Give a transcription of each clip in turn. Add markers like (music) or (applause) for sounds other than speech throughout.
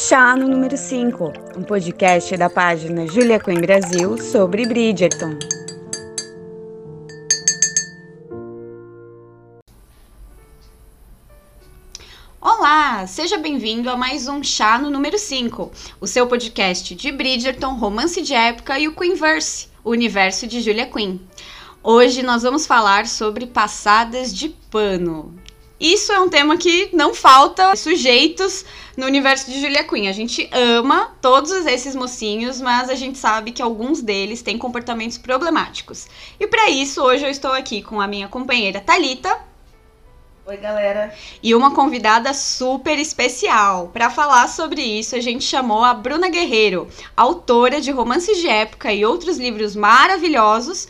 Chá no número 5, um podcast da página Julia Quinn Brasil sobre Bridgerton. Olá, seja bem-vindo a mais um Chá no número 5, o seu podcast de Bridgerton, romance de época e o Queenverse, o universo de Julia Quinn. Hoje nós vamos falar sobre passadas de pano. Isso é um tema que não falta sujeitos no universo de Julia Quinn. A gente ama todos esses mocinhos, mas a gente sabe que alguns deles têm comportamentos problemáticos. E para isso, hoje eu estou aqui com a minha companheira Talita. Oi, galera. E uma convidada super especial. Para falar sobre isso, a gente chamou a Bruna Guerreiro, autora de romances de época e outros livros maravilhosos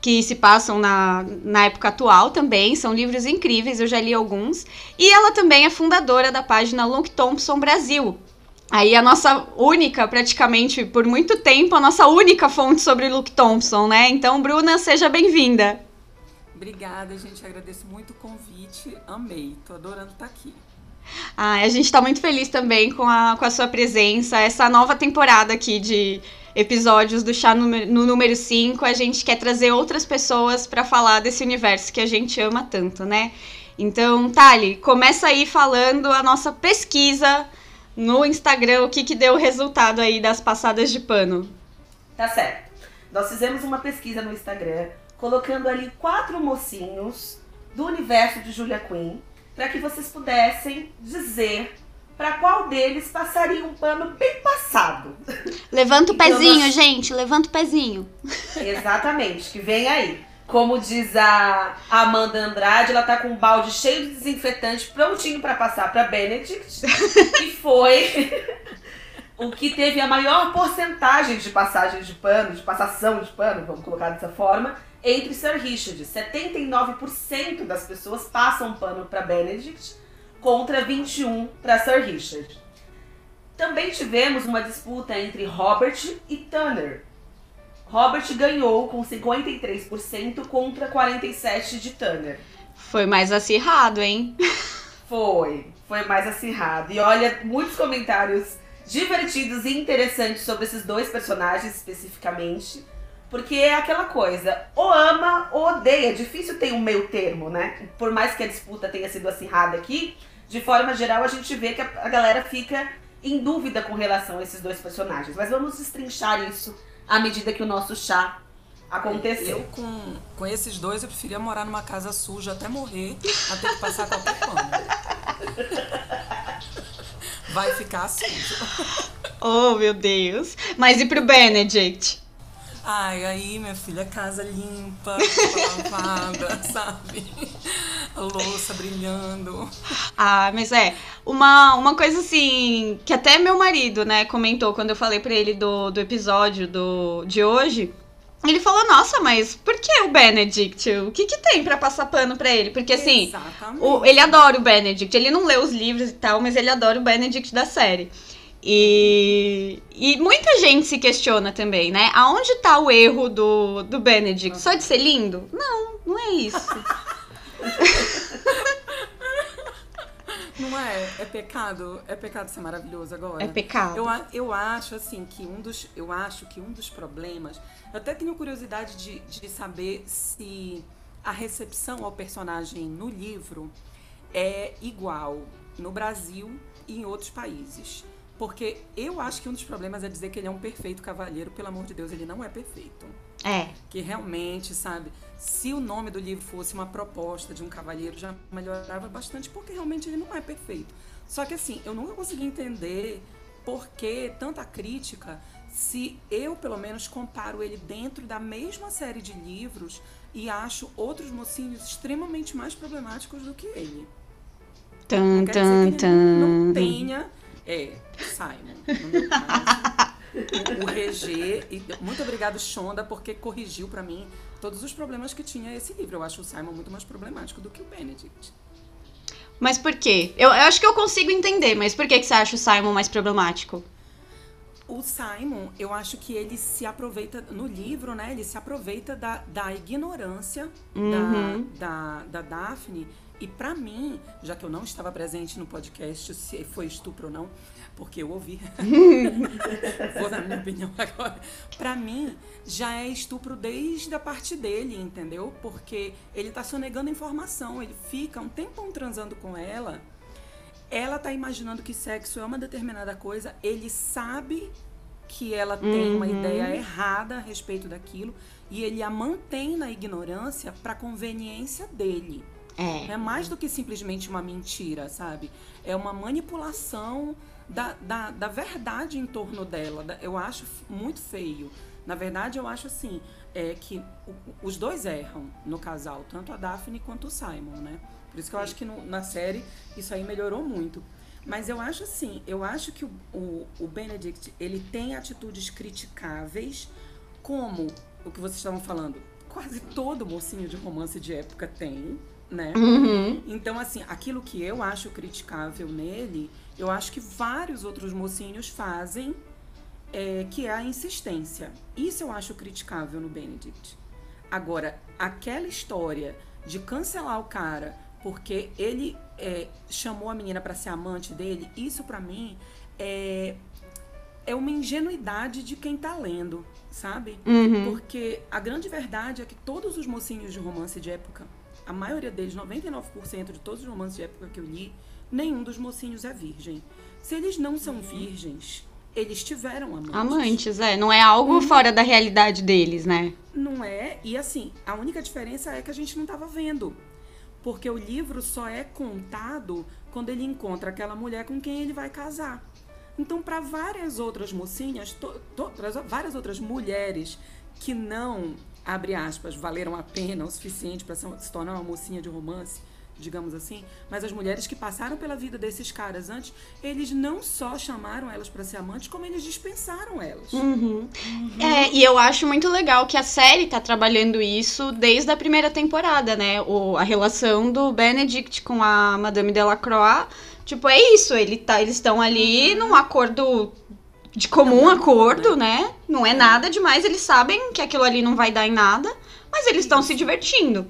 que se passam na, na época atual também, são livros incríveis, eu já li alguns. E ela também é fundadora da página Luke Thompson Brasil. Aí a nossa única, praticamente por muito tempo, a nossa única fonte sobre Luke Thompson, né? Então, Bruna, seja bem-vinda. Obrigada, gente. Agradeço muito o convite. Amei. Tô adorando estar aqui. Ah, a gente está muito feliz também com a, com a sua presença. Essa nova temporada aqui de episódios do Chá no, número 5, a gente quer trazer outras pessoas para falar desse universo que a gente ama tanto, né? Então, Tali, começa aí falando a nossa pesquisa no Instagram, o que, que deu o resultado aí das passadas de pano. Tá certo. Nós fizemos uma pesquisa no Instagram, colocando ali quatro mocinhos do universo de Julia Quinn, para que vocês pudessem dizer para qual deles passaria um pano bem passado. Levanta o então, pezinho, nós... gente, levanta o pezinho. Exatamente, que vem aí. Como diz a Amanda Andrade, ela tá com um balde cheio de desinfetante prontinho para passar para Benedict, que (laughs) foi (laughs) o que teve a maior porcentagem de passagem de pano, de passação de pano, vamos colocar dessa forma, entre Sir Richard. 79% das pessoas passam pano para Benedict contra 21 para Sir Richard. Também tivemos uma disputa entre Robert e Tanner. Robert ganhou com 53% contra 47% de Tanner. Foi mais acirrado, hein? Foi, foi mais acirrado. E olha, muitos comentários divertidos e interessantes sobre esses dois personagens especificamente. Porque é aquela coisa, ou ama ou odeia. Difícil ter um meio termo, né? Por mais que a disputa tenha sido acirrada aqui, de forma geral, a gente vê que a, galera fica em dúvida com relação a esses dois personagens. Mas vamos destrinchar isso à medida que o nosso chá aconteceu. Eu, com, com esses dois, eu preferia morar numa casa suja até morrer, até que passar qualquer pano. Vai ficar sujo. Oh, meu Deus. Mas e pro Benedict? Ai, aí, minha filha, casa limpa, lavada, (laughs) sabe? A louça brilhando. Ah, mas é, uma, uma coisa assim, que até meu marido, né, comentou quando eu falei pra ele do, do episódio do, de hoje. Ele falou, nossa, mas por que o Benedict? O que que tem para passar pano para ele? Porque assim, o, ele adora o Benedict. Ele não lê os livros e tal, mas ele adora o Benedict da série. E, e muita gente se questiona também, né? Aonde tá o erro do, do Benedict? Só de ser lindo? Não, não é isso. (laughs) Não é? É pecado? É pecado ser maravilhoso agora? É pecado. Eu, eu acho, assim, que um dos. Eu acho que um dos problemas. Eu até tenho curiosidade de, de saber se a recepção ao personagem no livro é igual no Brasil e em outros países. Porque eu acho que um dos problemas é dizer que ele é um perfeito cavalheiro. Pelo amor de Deus, ele não é perfeito. É. Que realmente, sabe, se o nome do livro fosse uma proposta de um cavalheiro, já melhorava bastante, porque realmente ele não é perfeito. Só que assim, eu nunca consegui entender por que tanta crítica se eu, pelo menos, comparo ele dentro da mesma série de livros e acho outros mocinhos extremamente mais problemáticos do que ele. Tum, tum, ele não tenha é, Simon. No meu caso, o Regê. E muito obrigado, Shonda, porque corrigiu para mim todos os problemas que tinha esse livro. Eu acho o Simon muito mais problemático do que o Benedict. Mas por quê? Eu, eu acho que eu consigo entender, mas por que, que você acha o Simon mais problemático? O Simon, eu acho que ele se aproveita, no livro, né? Ele se aproveita da, da ignorância Uhum. da, da, da Daphne. E pra mim, já que eu não estava presente no podcast, se foi estupro ou não, porque eu ouvi. (laughs) Vou dar minha opinião agora. Pra mim, já é estupro desde a parte dele, entendeu? Porque ele tá sonegando informação. Ele fica um tempão transando com ela. Ela tá imaginando que sexo é uma determinada coisa. Ele sabe que ela tem uma Uhum. ideia errada a respeito daquilo. E ele a mantém na ignorância pra conveniência dele. É. É mais do que simplesmente uma mentira, sabe? É uma manipulação da, da, da verdade em torno dela. Eu acho muito feio. Na verdade, eu acho assim, é que os dois erram no casal, tanto a Daphne quanto o Simon, né? Por isso que eu acho que no- na série isso aí melhorou muito. Mas eu acho assim, eu acho que o, o, o Benedict, ele tem atitudes criticáveis, como o que vocês estavam falando. Quase todo mocinho de romance de época tem, né? Uhum. Então, assim, aquilo que eu acho criticável nele, eu acho que vários outros mocinhos fazem, é, que é a insistência. Isso eu acho criticável no Benedict. Agora, aquela história de cancelar o cara porque ele é, chamou a menina pra ser amante dele, isso pra mim é, é uma ingenuidade de quem tá lendo, sabe? Uhum. Porque a grande verdade é que todos os mocinhos de romance de época, a maioria deles, 99% de todos os romances de época que eu li, nenhum dos mocinhos é virgem. Se eles não são virgens, eles tiveram amantes. Amantes, é. Não é algo fora da realidade deles, né? Não é? E assim, a única diferença é que a gente não estava vendo. Porque o livro só é contado quando ele encontra aquela mulher com quem ele vai casar. Então, para várias outras mocinhas, várias outras mulheres que não, abre aspas, valeram a pena o suficiente para se tornar uma mocinha de romance, digamos assim, mas as mulheres que passaram pela vida desses caras antes, eles não só chamaram elas para ser amantes, como eles dispensaram elas. Uhum. É, e eu acho muito legal que a série tá trabalhando isso desde a primeira temporada, né? O, a relação do Benedict com a Madame Delacroix. Tipo, é isso, ele tá, eles estão ali num acordo de comum acordo, né? Não é nada demais, eles sabem que aquilo ali não vai dar em nada, mas eles estão se divertindo.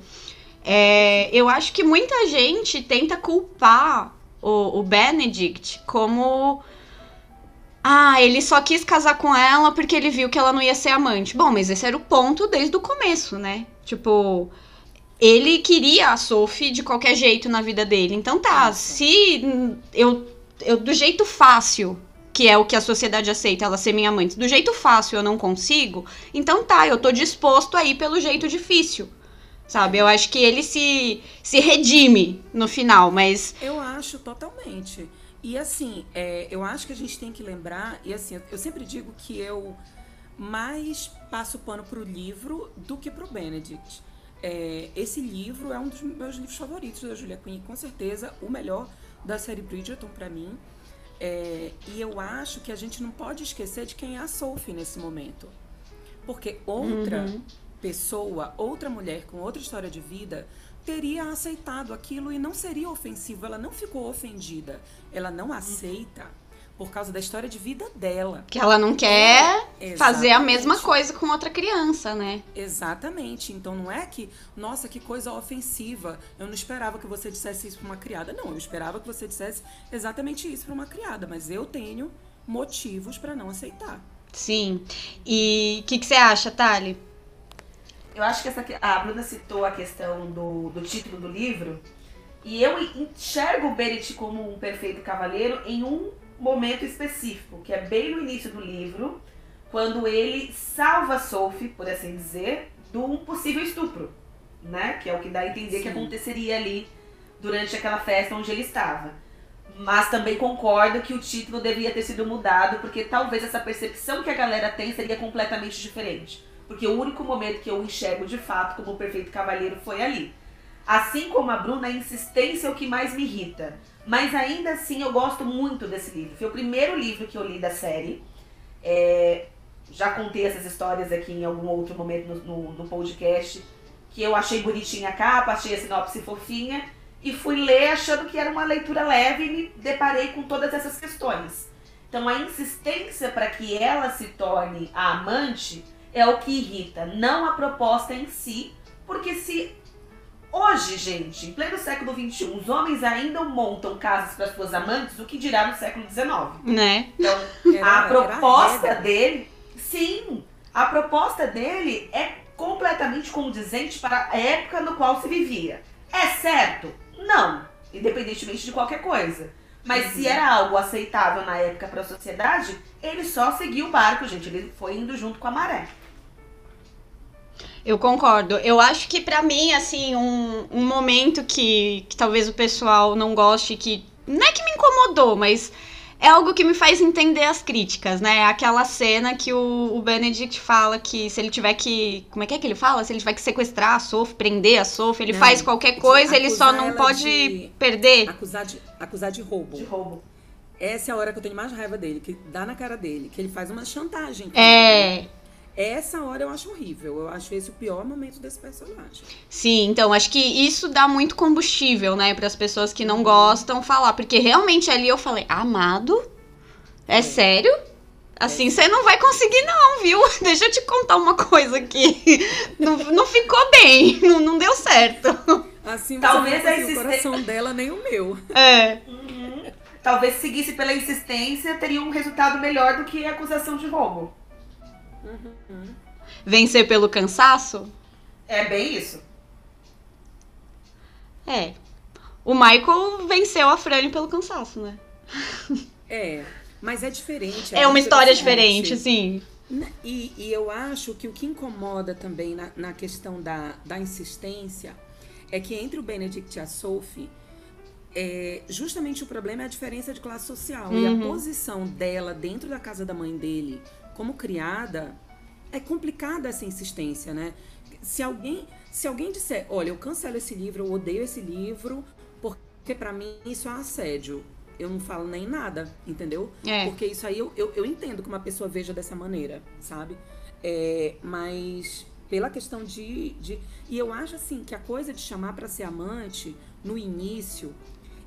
É, eu acho que muita gente tenta culpar o, o Benedict como. Ah, ele só quis casar com ela porque ele viu que ela não ia ser amante. Bom, mas esse era o ponto desde o começo, né? Tipo, ele queria a Sophie de qualquer jeito na vida dele. Então tá, se eu, eu do jeito fácil, que é o que a sociedade aceita, ela ser minha amante, do jeito fácil eu não consigo, então tá, eu tô disposto a ir pelo jeito difícil. Sabe? Eu acho que ele se, se redime no final, mas. Eu acho totalmente. E assim, é, eu acho que a gente tem que lembrar, e assim, eu sempre digo que eu mais passo pano pro livro do que pro Benedict. É, esse livro é um dos meus livros favoritos da Julia Quinn, com certeza o melhor da série Bridgerton pra mim. É, e eu acho que a gente não pode esquecer de quem é a Sophie nesse momento. Porque outra pessoa, outra mulher com outra história de vida teria aceitado aquilo e não seria ofensivo. Ela não ficou ofendida. Ela não aceita por causa da história de vida dela. Que ela não quer fazer a Exatamente. mesma coisa com outra criança, né? Exatamente. Então não é que, nossa, que coisa ofensiva. Eu não esperava que você dissesse isso para uma criada. Não, eu esperava que você dissesse exatamente isso para uma criada, mas eu tenho motivos para não aceitar. Sim. E o que, que você acha, Thali? Eu acho que essa, que- a Bruna citou a questão do, do título do livro. E eu enxergo o Bennett como um perfeito cavaleiro em um momento específico, que é bem no início do livro, quando ele salva Sophie, por assim dizer, de um possível estupro, né? Que é o que dá a entender que Sim. aconteceria ali durante aquela festa onde ele estava. Mas também concordo que o título deveria ter sido mudado, porque talvez essa percepção que a galera tem seria completamente diferente. Porque o único momento que eu enxergo de fato como o perfeito cavaleiro foi ali. Assim como a Bruna, a insistência é o que mais me irrita. Mas ainda assim eu gosto muito desse livro. Foi o primeiro livro que eu li da série. É, já contei essas histórias aqui em algum outro momento no, no, no podcast. Que eu achei bonitinha a capa, achei a sinopse fofinha. E fui ler achando que era uma leitura leve e me deparei com todas essas questões. Então a insistência para que ela se torne a amante é o que irrita, não a proposta em si, porque se hoje, gente, em pleno século XXI, os homens ainda montam casas para suas amantes, o que dirá no século XIX? Né? Então Era- a proposta dele, sim, a proposta dele é completamente condizente para a época no qual se vivia. É certo? Não, independentemente de qualquer coisa. Mas se era algo aceitável na época para a sociedade, ele só seguiu o barco, gente. Ele foi indo junto com a maré. Eu concordo. Eu acho que pra mim, assim, um, um momento que, que talvez o pessoal não goste, que não é que me incomodou, mas é algo que me faz entender as críticas, né? Aquela cena que o, o Benedict fala que se ele tiver que. Como é que é que ele fala? Se ele tiver que sequestrar a Sophie, prender a Sophie, ele Não, faz qualquer coisa, ele só não pode de- perder. Acusar de, acusar de roubo. De roubo. Essa é a hora que eu tenho mais raiva dele, que dá na cara dele, que ele faz uma chantagem. É. ele. Essa hora eu acho horrível. Eu acho esse o pior momento desse personagem. Sim, então acho que isso dá muito combustível, né, para as pessoas que não gostam falar, porque realmente ali eu falei, amado, é, sério? Assim você não vai conseguir não, viu? (laughs) Deixa eu te contar uma coisa aqui. (laughs) Não, não ficou bem, (laughs) não, não deu certo. Assim, Talvez você não a vai fazer o insistência- coração dela nem o meu. É. Talvez se seguisse pela insistência, teria um resultado melhor do que a acusação de roubo. Vencer pelo cansaço? É bem isso. É. O Michael venceu a Franny pelo cansaço, né? É, mas é diferente. É uma muito história diferente, diferente. assim. N- E, e eu acho que o que incomoda também na, na questão da, da insistência é que entre o Benedict e a Sophie, é, justamente o problema é a diferença de classe social. E a Uhum. posição dela dentro da casa da mãe dele, como criada, é complicada essa insistência, né? Se alguém, se alguém disser, olha, eu cancelo esse livro, eu odeio esse livro, porque pra mim isso é assédio. Eu não falo nem nada, entendeu? É. Porque isso aí eu, eu, eu entendo que uma pessoa veja dessa maneira, sabe? É, mas pela questão de, de. E eu acho assim que a coisa de chamar pra ser amante, no início,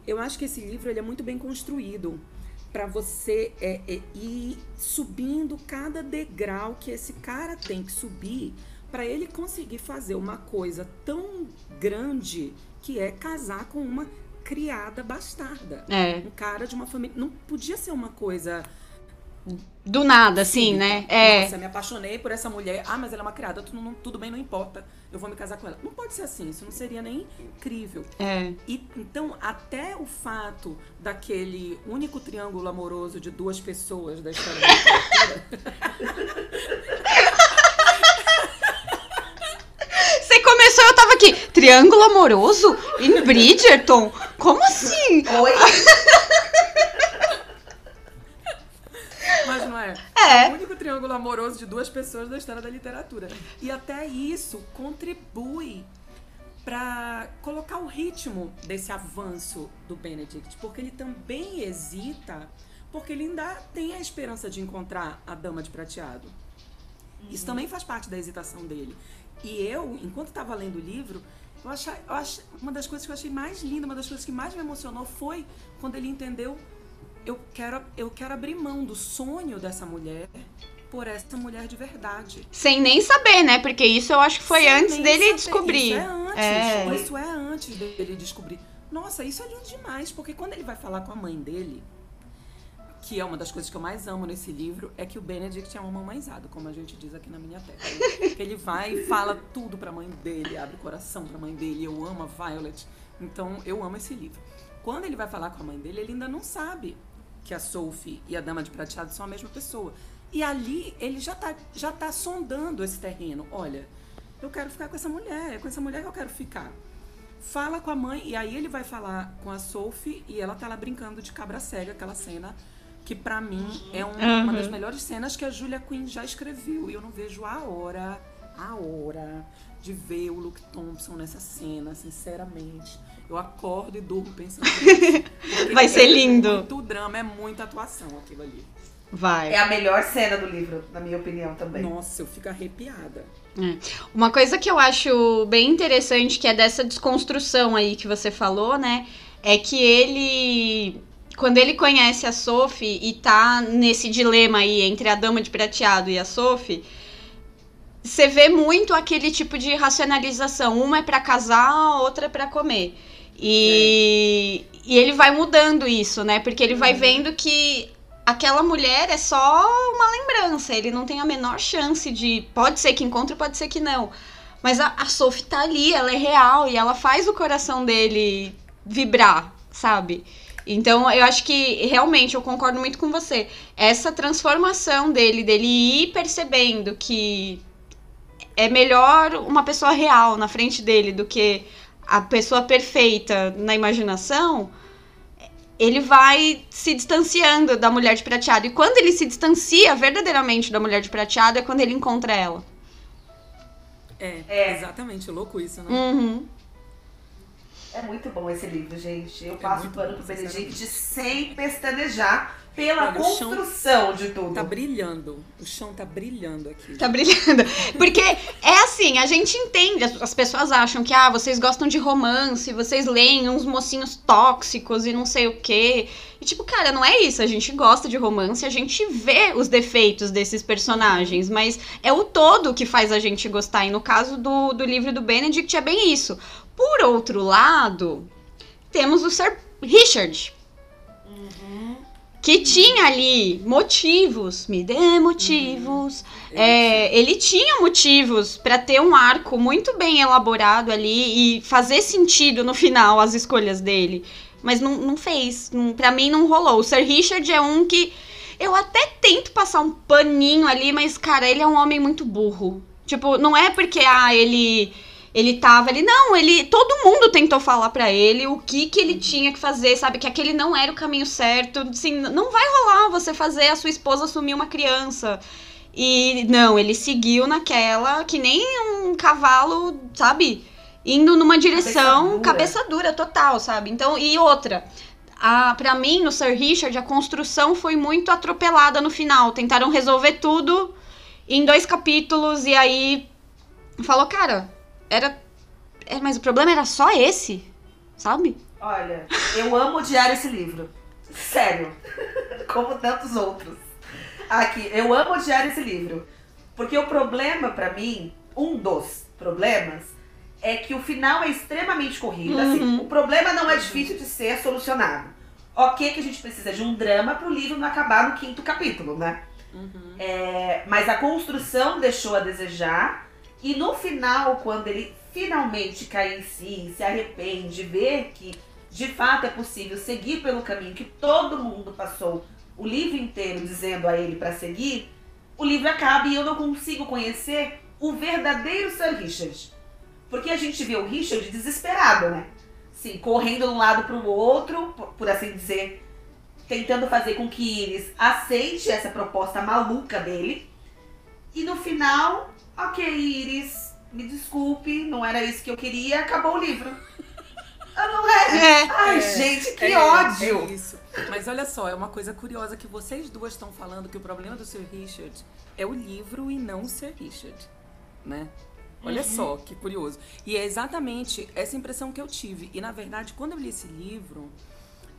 eu acho que esse livro ele é muito bem construído pra você é, é, ir subindo cada degrau que esse cara tem que subir pra ele conseguir fazer uma coisa tão grande que é casar com uma criada bastarda É. um cara de uma família. Não podia ser uma coisa. Do nada, assim, né? É. Nossa, me apaixonei por essa mulher. Ah, mas ela é uma criada. Tudo, não- tudo bem, não importa. Eu vou me casar com ela. Não pode ser assim. Isso não seria nem incrível. É. E, então, até o fato daquele único triângulo amoroso de duas pessoas da história da literatura. Você começou, eu tava aqui. Triângulo amoroso? Em Bridgerton? Como assim? Oi? (laughs) Mas não é? É. O único triângulo amoroso de duas pessoas da história da literatura. E até isso contribui para colocar o ritmo desse avanço do Benedict, porque ele também hesita, porque ele ainda tem a esperança de encontrar a dama de prateado. Isso também faz parte da hesitação dele. E eu, enquanto estava lendo o livro, eu achei, eu achei- uma das coisas que eu achei mais linda, uma das coisas que mais me emocionou foi quando ele entendeu eu quero, eu quero abrir mão do sonho dessa mulher por essa mulher de verdade. Sem nem saber, né? Porque isso eu acho que foi Sem antes dele saber. descobrir. Isso é antes. É. Isso é antes dele descobrir. Nossa, isso é lindo demais, porque quando ele vai falar com a mãe dele, que é uma das coisas que eu mais amo nesse livro, é que o Benedict é um mamãezado, como a gente diz aqui na minha terra. né? (laughs) que ele vai e fala tudo pra mãe dele, abre o coração pra mãe dele. Eu amo a Violet. Então, eu amo esse livro. Quando ele vai falar com a mãe dele, ele ainda não sabe que a Sophie e a Dama de Prateado são a mesma pessoa. E ali ele já tá, já tá sondando esse terreno. Olha, eu quero ficar com essa mulher, é com essa mulher que eu quero ficar. Fala com a mãe, e aí ele vai falar com a Sophie, e ela tá lá brincando de cabra cega, aquela cena que pra mim é um- uma das melhores cenas que a Julia Quinn já escreveu. E eu não vejo a hora, a hora de ver o Luke Thompson nessa cena, sinceramente. Eu acordo e durmo pensando (laughs) nisso. Vai ser é lindo. muito drama, é muita atuação aquilo ali. Vai. É a melhor cena do livro, na minha opinião também. Nossa, eu fico arrepiada. Uma coisa que eu acho bem interessante, que é dessa desconstrução aí que você falou, né? É que ele quando ele conhece a Sophie e tá nesse dilema aí entre a Dama de Prateado e a Sophie, você vê muito aquele tipo de racionalização. Uma é para casar, a outra é para comer. E, é. e ele vai mudando isso, né? Porque ele vai uhum. vendo que aquela mulher é só uma lembrança. Ele não tem a menor chance de. Pode ser que encontre, pode ser que não. Mas a, a Sophie tá ali, ela é real e ela faz o coração dele vibrar, sabe? Então, eu acho que realmente eu concordo muito com você. Essa transformação dele, dele ir percebendo que é melhor uma pessoa real na frente dele do que a pessoa perfeita na imaginação, ele vai se distanciando da mulher de prateado. E quando ele se distancia verdadeiramente da mulher de prateado é quando ele encontra ela. É, é. exatamente. Louco isso, né? Uhum. É muito bom esse livro, gente. Eu é passo pano pro Benedict sem pestanejar pela Olha, construção de tudo. Tá brilhando. O chão tá brilhando aqui. Tá brilhando. (laughs) Porque é assim, a gente entende. As pessoas acham que, ah, vocês gostam de romance, vocês leem uns mocinhos tóxicos e não sei o quê. E tipo, cara, não é isso. A gente gosta de romance, a gente vê os defeitos desses personagens, mas é o todo que faz a gente gostar. E no caso do, do livro do Benedict é bem isso. Por outro lado, temos o Sir Richard. Uhum. Que tinha ali motivos, me dê motivos. Uhum. É, ele tinha motivos para ter um arco muito bem elaborado ali e fazer sentido no final as escolhas dele. Mas não, não fez. Não, pra mim não rolou. O Sir Richard é um que eu até tento passar um paninho ali, mas, cara, ele é um homem muito burro. Tipo, não é porque, ah, ele ele tava ali, não, ele, todo mundo tentou falar para ele o que que ele tinha que fazer, sabe, que aquele não era o caminho certo, assim, não vai rolar você fazer a sua esposa assumir uma criança. E não, ele seguiu naquela que nem um cavalo, sabe, indo numa direção cabeça dura, cabeça dura total, sabe? Então, e outra, a, pra mim, no Sir Richard, a construção foi muito atropelada no final. Tentaram resolver tudo em dois capítulos e aí falou, cara, era. É, mas o problema era só esse, sabe? Olha, eu amo odiar esse livro. Sério. Como tantos outros. Aqui, eu amo odiar esse livro. Porque o problema para mim, um dos problemas, é que o final é extremamente corrido. Assim, uhum. Assim, o problema não é difícil de ser solucionado. Ok que a gente precisa de um drama pro livro não acabar no quinto capítulo, né? Uhum. É, mas a construção deixou a desejar. E no final, quando ele finalmente cai em si, se arrepende, vê que de fato é possível seguir pelo caminho que todo mundo passou o livro inteiro dizendo a ele para seguir, o livro acaba e eu não consigo conhecer o verdadeiro Sir Richard. Porque a gente vê o Richard desesperado, né? Sim, correndo de um lado para o outro, por assim dizer, tentando fazer com que Iris aceite essa proposta maluca dele. E no final, Ok, Iris, me desculpe, não era isso que eu queria, acabou o livro. Ah, não é? é Ai, é, gente, que é, ódio! É isso. Mas olha só, é uma coisa curiosa que vocês duas estão falando que o problema do Sir Richard é o livro e não o Sir Richard, né? Olha uhum. só que curioso. E é exatamente essa impressão que eu tive. E na verdade, quando eu li esse livro,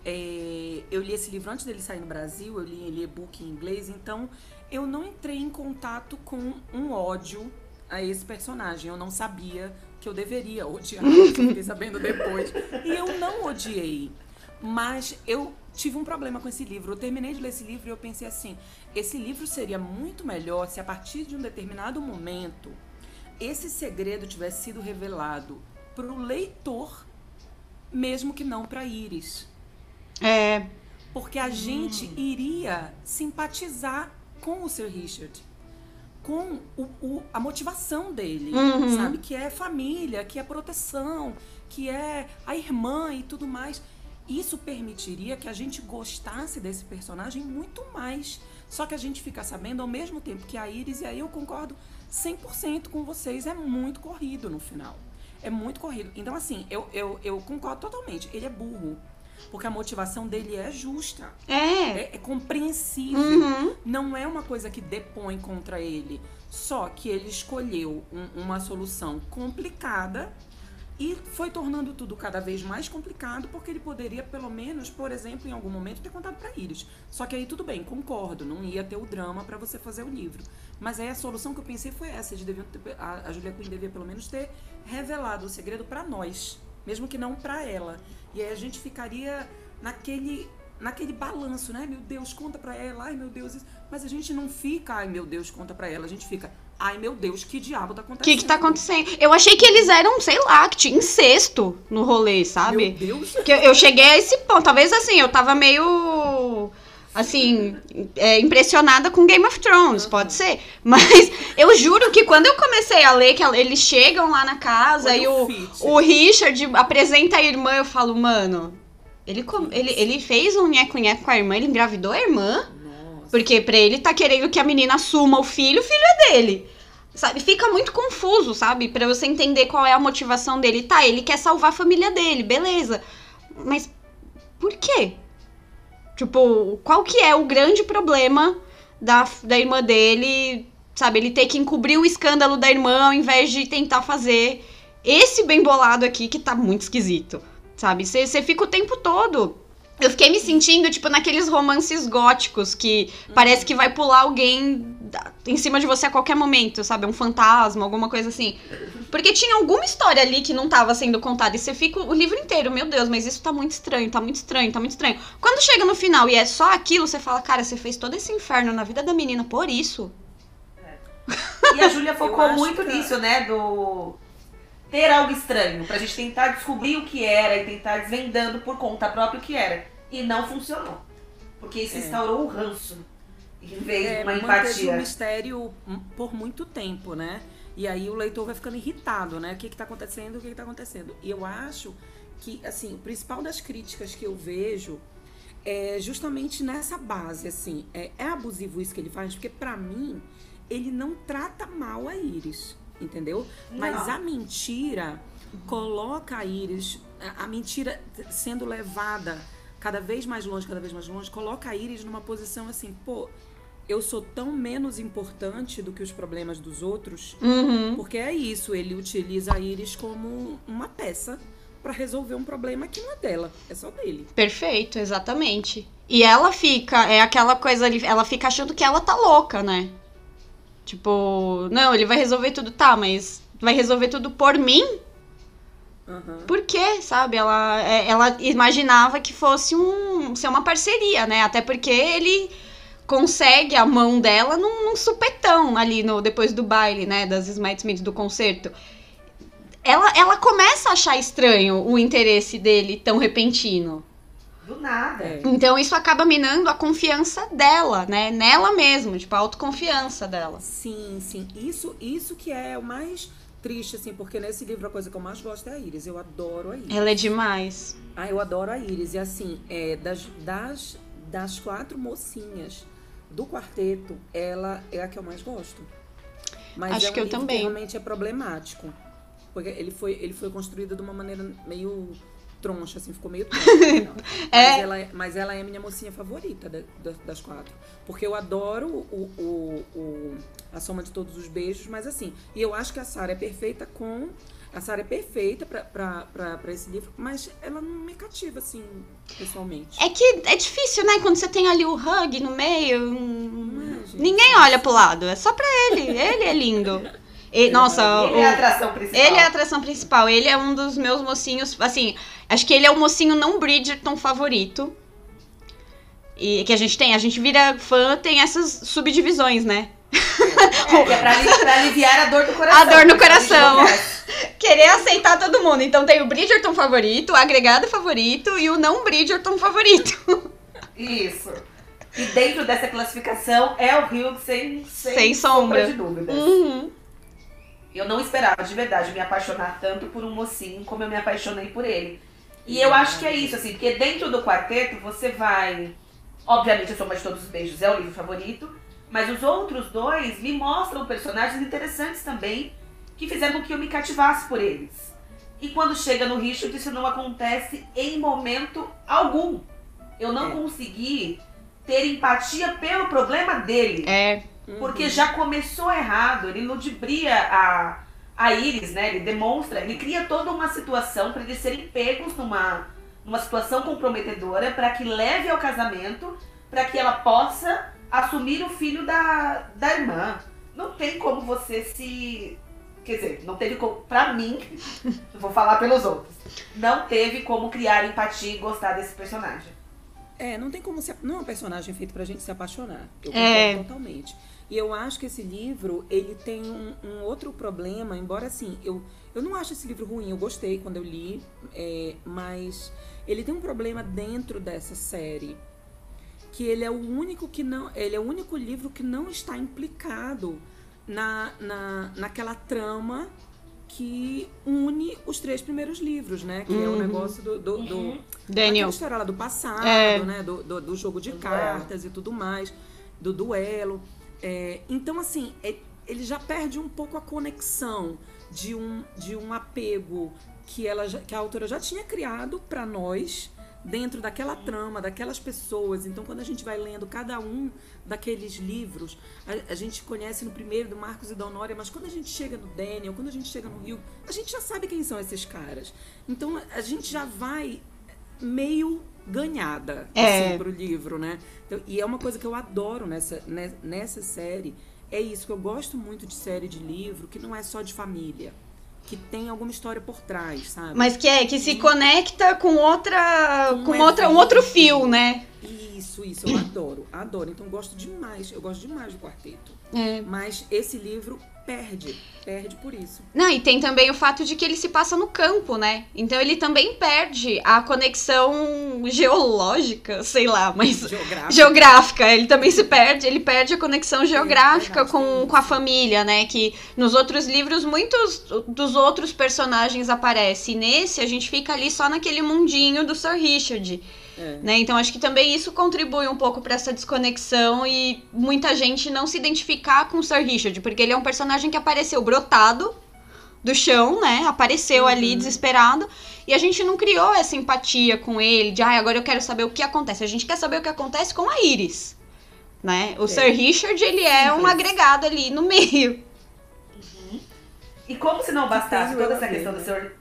é, eu li esse livro antes dele sair no Brasil, eu li ele e-book em inglês, então eu não entrei em contato com um ódio a esse personagem. Eu não sabia que eu deveria odiar, eu fiquei sabendo depois. E eu não odiei. Mas eu tive um problema com esse livro. Eu terminei de ler esse livro e eu pensei assim: esse livro seria muito melhor se a partir de um determinado momento esse segredo tivesse sido revelado para o leitor, mesmo que não para Iris. É. Porque a hum. gente iria simpatizar com o Sir Richard. Com o, o a motivação dele, uhum. sabe? Que é família, que é proteção, que é a irmã e tudo mais. Isso permitiria que a gente gostasse desse personagem muito mais. Só que a gente fica sabendo ao mesmo tempo que a Iris, e aí eu concordo 100% com vocês, é muito corrido no final. É muito corrido. Então, assim, eu, eu, eu concordo totalmente. Ele é burro. Porque a motivação dele é justa. É. É, é compreensível. Uhum. Não é uma coisa que depõe contra ele. Só que ele escolheu um, uma solução complicada E foi tornando tudo cada vez mais complicado, porque ele poderia, pelo menos, por exemplo, em algum momento, ter contado para Iris. Só que aí tudo bem, concordo, não ia ter o drama para você fazer o livro. Mas aí a solução que eu pensei foi essa: de deviam ter, a, a Julia Quinn devia pelo menos ter revelado o segredo para nós, mesmo que não para ela. E aí a gente ficaria naquele naquele balanço, né? Meu Deus, conta pra ela, ai meu Deus. Isso. Mas a gente não fica, ai meu Deus, conta pra ela. A gente fica, ai meu Deus, que diabo tá O acontecendo? que que tá acontecendo? Eu achei que eles eram, sei lá, que tinha incesto no rolê, sabe? Meu Deus. Que eu, eu cheguei a esse ponto. Talvez assim, eu tava meio. Assim, é, impressionada com Game of Thrones, pode ser. Mas eu juro que quando eu comecei a ler, que eles chegam lá na casa Olha e o o, Richard apresenta a irmã, eu falo, mano, ele, ele, ele fez um nheco-nheco com a irmã, ele engravidou a irmã. Nossa. Porque pra ele tá querendo que a menina assuma o filho, o filho é dele. Sabe? Fica muito confuso, sabe? Pra você entender qual é a motivação dele. Tá, ele quer salvar a família dele, beleza. Mas por quê? Tipo, qual que é o grande problema da, da irmã dele, sabe? Ele ter que encobrir o escândalo da irmã ao invés de tentar fazer esse bem bolado aqui que tá muito esquisito, sabe? Você fica o tempo todo. Eu fiquei me sentindo, tipo, naqueles romances góticos que parece que vai pular alguém em cima de você a qualquer momento, sabe? Um fantasma, alguma coisa assim. Porque tinha alguma história ali que não tava sendo contada. E você fica o livro inteiro, meu Deus, mas isso tá muito estranho, tá muito estranho, tá muito estranho. Quando chega no final e é só aquilo, você fala, cara, você fez todo esse inferno na vida da menina por isso. E a Júlia (laughs) focou muito que- nisso, né? Do ter algo estranho, pra gente tentar descobrir o que era e tentar desvendando por conta própria o que era. E não funcionou. Porque isso É. instaurou o ranço. Em vez de É, uma empatia. o mistério por muito tempo, né? E aí o leitor vai ficando irritado, né? O que que tá acontecendo, o que que tá acontecendo. E eu acho que, assim, o principal das críticas que eu vejo é justamente nessa base, assim. É, é abusivo isso que ele faz, porque pra mim, ele não trata mal a Iris, entendeu? Mas Não. a mentira coloca a Iris, a, mentira sendo levada cada vez mais longe, cada vez mais longe, coloca a Iris numa posição assim, pô, eu sou tão menos importante do que os problemas dos outros, Uhum. porque é isso, ele utiliza a Iris como uma peça pra resolver um problema que não é dela, é só dele. Perfeito, exatamente. E ela fica, é aquela coisa ali, ela fica achando que ela tá louca, né? Tipo, não, ele vai resolver tudo, tá, mas vai resolver tudo por mim? Aham. Por quê, sabe? Ela, é, ela imaginava que fosse um, ser uma parceria, né? Até porque ele consegue a mão dela num, num supetão ali no, depois do baile, né? Das Smite Smiths do concerto. Ela, ela começa a achar estranho o interesse dele tão repentino. Do nada. É. Então isso acaba minando a confiança dela, né? Nela mesma, tipo, a autoconfiança dela. Sim, sim. Isso, isso que é o mais triste, assim, porque nesse livro a coisa que eu mais gosto é a Iris. Eu adoro a Iris. Ela é demais. Ah, eu adoro a Iris. E assim, é, das, das, das quatro mocinhas do quarteto, ela é a que eu mais gosto. Mas Acho é um que eu livro também. realmente é problemático. Porque ele foi, ele foi construído de uma maneira meio troncha, assim, ficou meio (laughs) troncha. É. mas, ela, é- mas ela é a minha mocinha favorita da- da- das quatro. Porque eu adoro o, o, o- a soma de todos os beijos, mas assim, e eu acho que a Sarah é perfeita com. A Sarah é perfeita pra esse livro, mas ela não me cativa, assim, pessoalmente. É que é difícil, né? Quando você tem ali o hug no meio. é? Ninguém olha pro lado, é só pra ele. Ele é lindo. (laughs) Nossa, Ele é a o- atração principal. ele é a atração principal. Ele é um dos meus mocinhos. Assim, acho que ele é o mocinho não Bridgerton favorito. E que a gente tem. A gente vira fã, tem essas subdivisões, né? É, é pra, pra aliviar a dor do coração. A dor no coração. (laughs) Querer aceitar todo mundo. Então tem o Bridgerton favorito, o agregado favorito e o não Bridgerton favorito. Isso. E dentro dessa classificação é o Hugh sem, sem, Sem sombra. de dúvidas. Uhum. Eu não esperava, de verdade, me apaixonar tanto por um mocinho como eu me apaixonei por ele. E eu acho que é isso, assim, porque dentro do quarteto você vai. Obviamente, a Soma de Todos os Beijos é o livro favorito, mas os outros dois me mostram personagens interessantes também que fizeram com que eu me cativasse por eles. E quando chega no Richard, isso não acontece em momento algum. Eu não É. consegui ter empatia pelo problema dele. É. Porque já começou errado, ele ludibria a, a Iris, né, ele demonstra, ele cria toda uma situação para eles serem pegos numa, numa situação comprometedora para que leve ao casamento, para que ela possa assumir o filho da, da irmã. Não tem como você se. Quer dizer, não teve como. Pra mim, (laughs) vou falar pelos outros. Não teve como criar empatia e gostar desse personagem. É, não tem como se. Não é um personagem feito pra gente se apaixonar. Eu concordo É. totalmente. E eu acho que esse livro, ele tem um, um outro problema, embora assim, eu, eu não acho esse livro ruim, eu gostei quando eu li, é, mas ele tem um problema dentro dessa série. Que ele é o único que não. Ele é o único livro que não está implicado na, na, naquela trama que une os três primeiros livros, né? Que é o negócio do, do, do, Uhum. Daniel. História lá do passado, É. né? Do, do, do jogo de cartas e tudo mais, do duelo. É, então, assim, é- ele já perde um pouco a conexão de um, de um apego que, ela que a autora já tinha criado para nós dentro daquela trama, daquelas pessoas. Então, quando a gente vai lendo cada um daqueles livros, a, a gente conhece no primeiro do Marcos e da Honória, mas quando a gente chega no Daniel, quando a gente chega no Rio, a gente já sabe quem são esses caras. Então, a gente já vai meio ganhada É. assim, pro livro, né? Então, e é uma coisa que eu adoro nessa, ne- nessa série. É isso que eu gosto muito de série de livro, que não é só de família. Que tem alguma história por trás, sabe? Mas que é que se conecta com outra. Com com outra, um outro fio, né? Isso, isso, eu adoro, adoro. Então eu gosto demais, eu gosto demais do quarteto. É. Mas esse livro perde, perde por isso. Não, e tem também o fato de que ele se passa no campo, né? Então ele também perde a conexão geológica, sei lá, mas Geográfico. geográfica. Ele também se perde, ele perde a conexão geográfica verdade, com, com a família, né? Que nos outros livros muitos dos outros personagens aparecem. Nesse a gente fica ali só naquele mundinho do Sir Richard. É. Né? Então acho que também isso contribui um pouco para essa desconexão e muita gente não se identificar com o Sir Richard, porque ele é um personagem que apareceu brotado do chão, né? Apareceu ali desesperado e a gente não criou essa empatia com ele, de ah, agora eu quero saber o que acontece. A gente quer saber o que acontece com a Iris, né? O Sir Richard, ele é um Simples. agregado ali no meio. E como se não bastasse toda essa questão do senhor.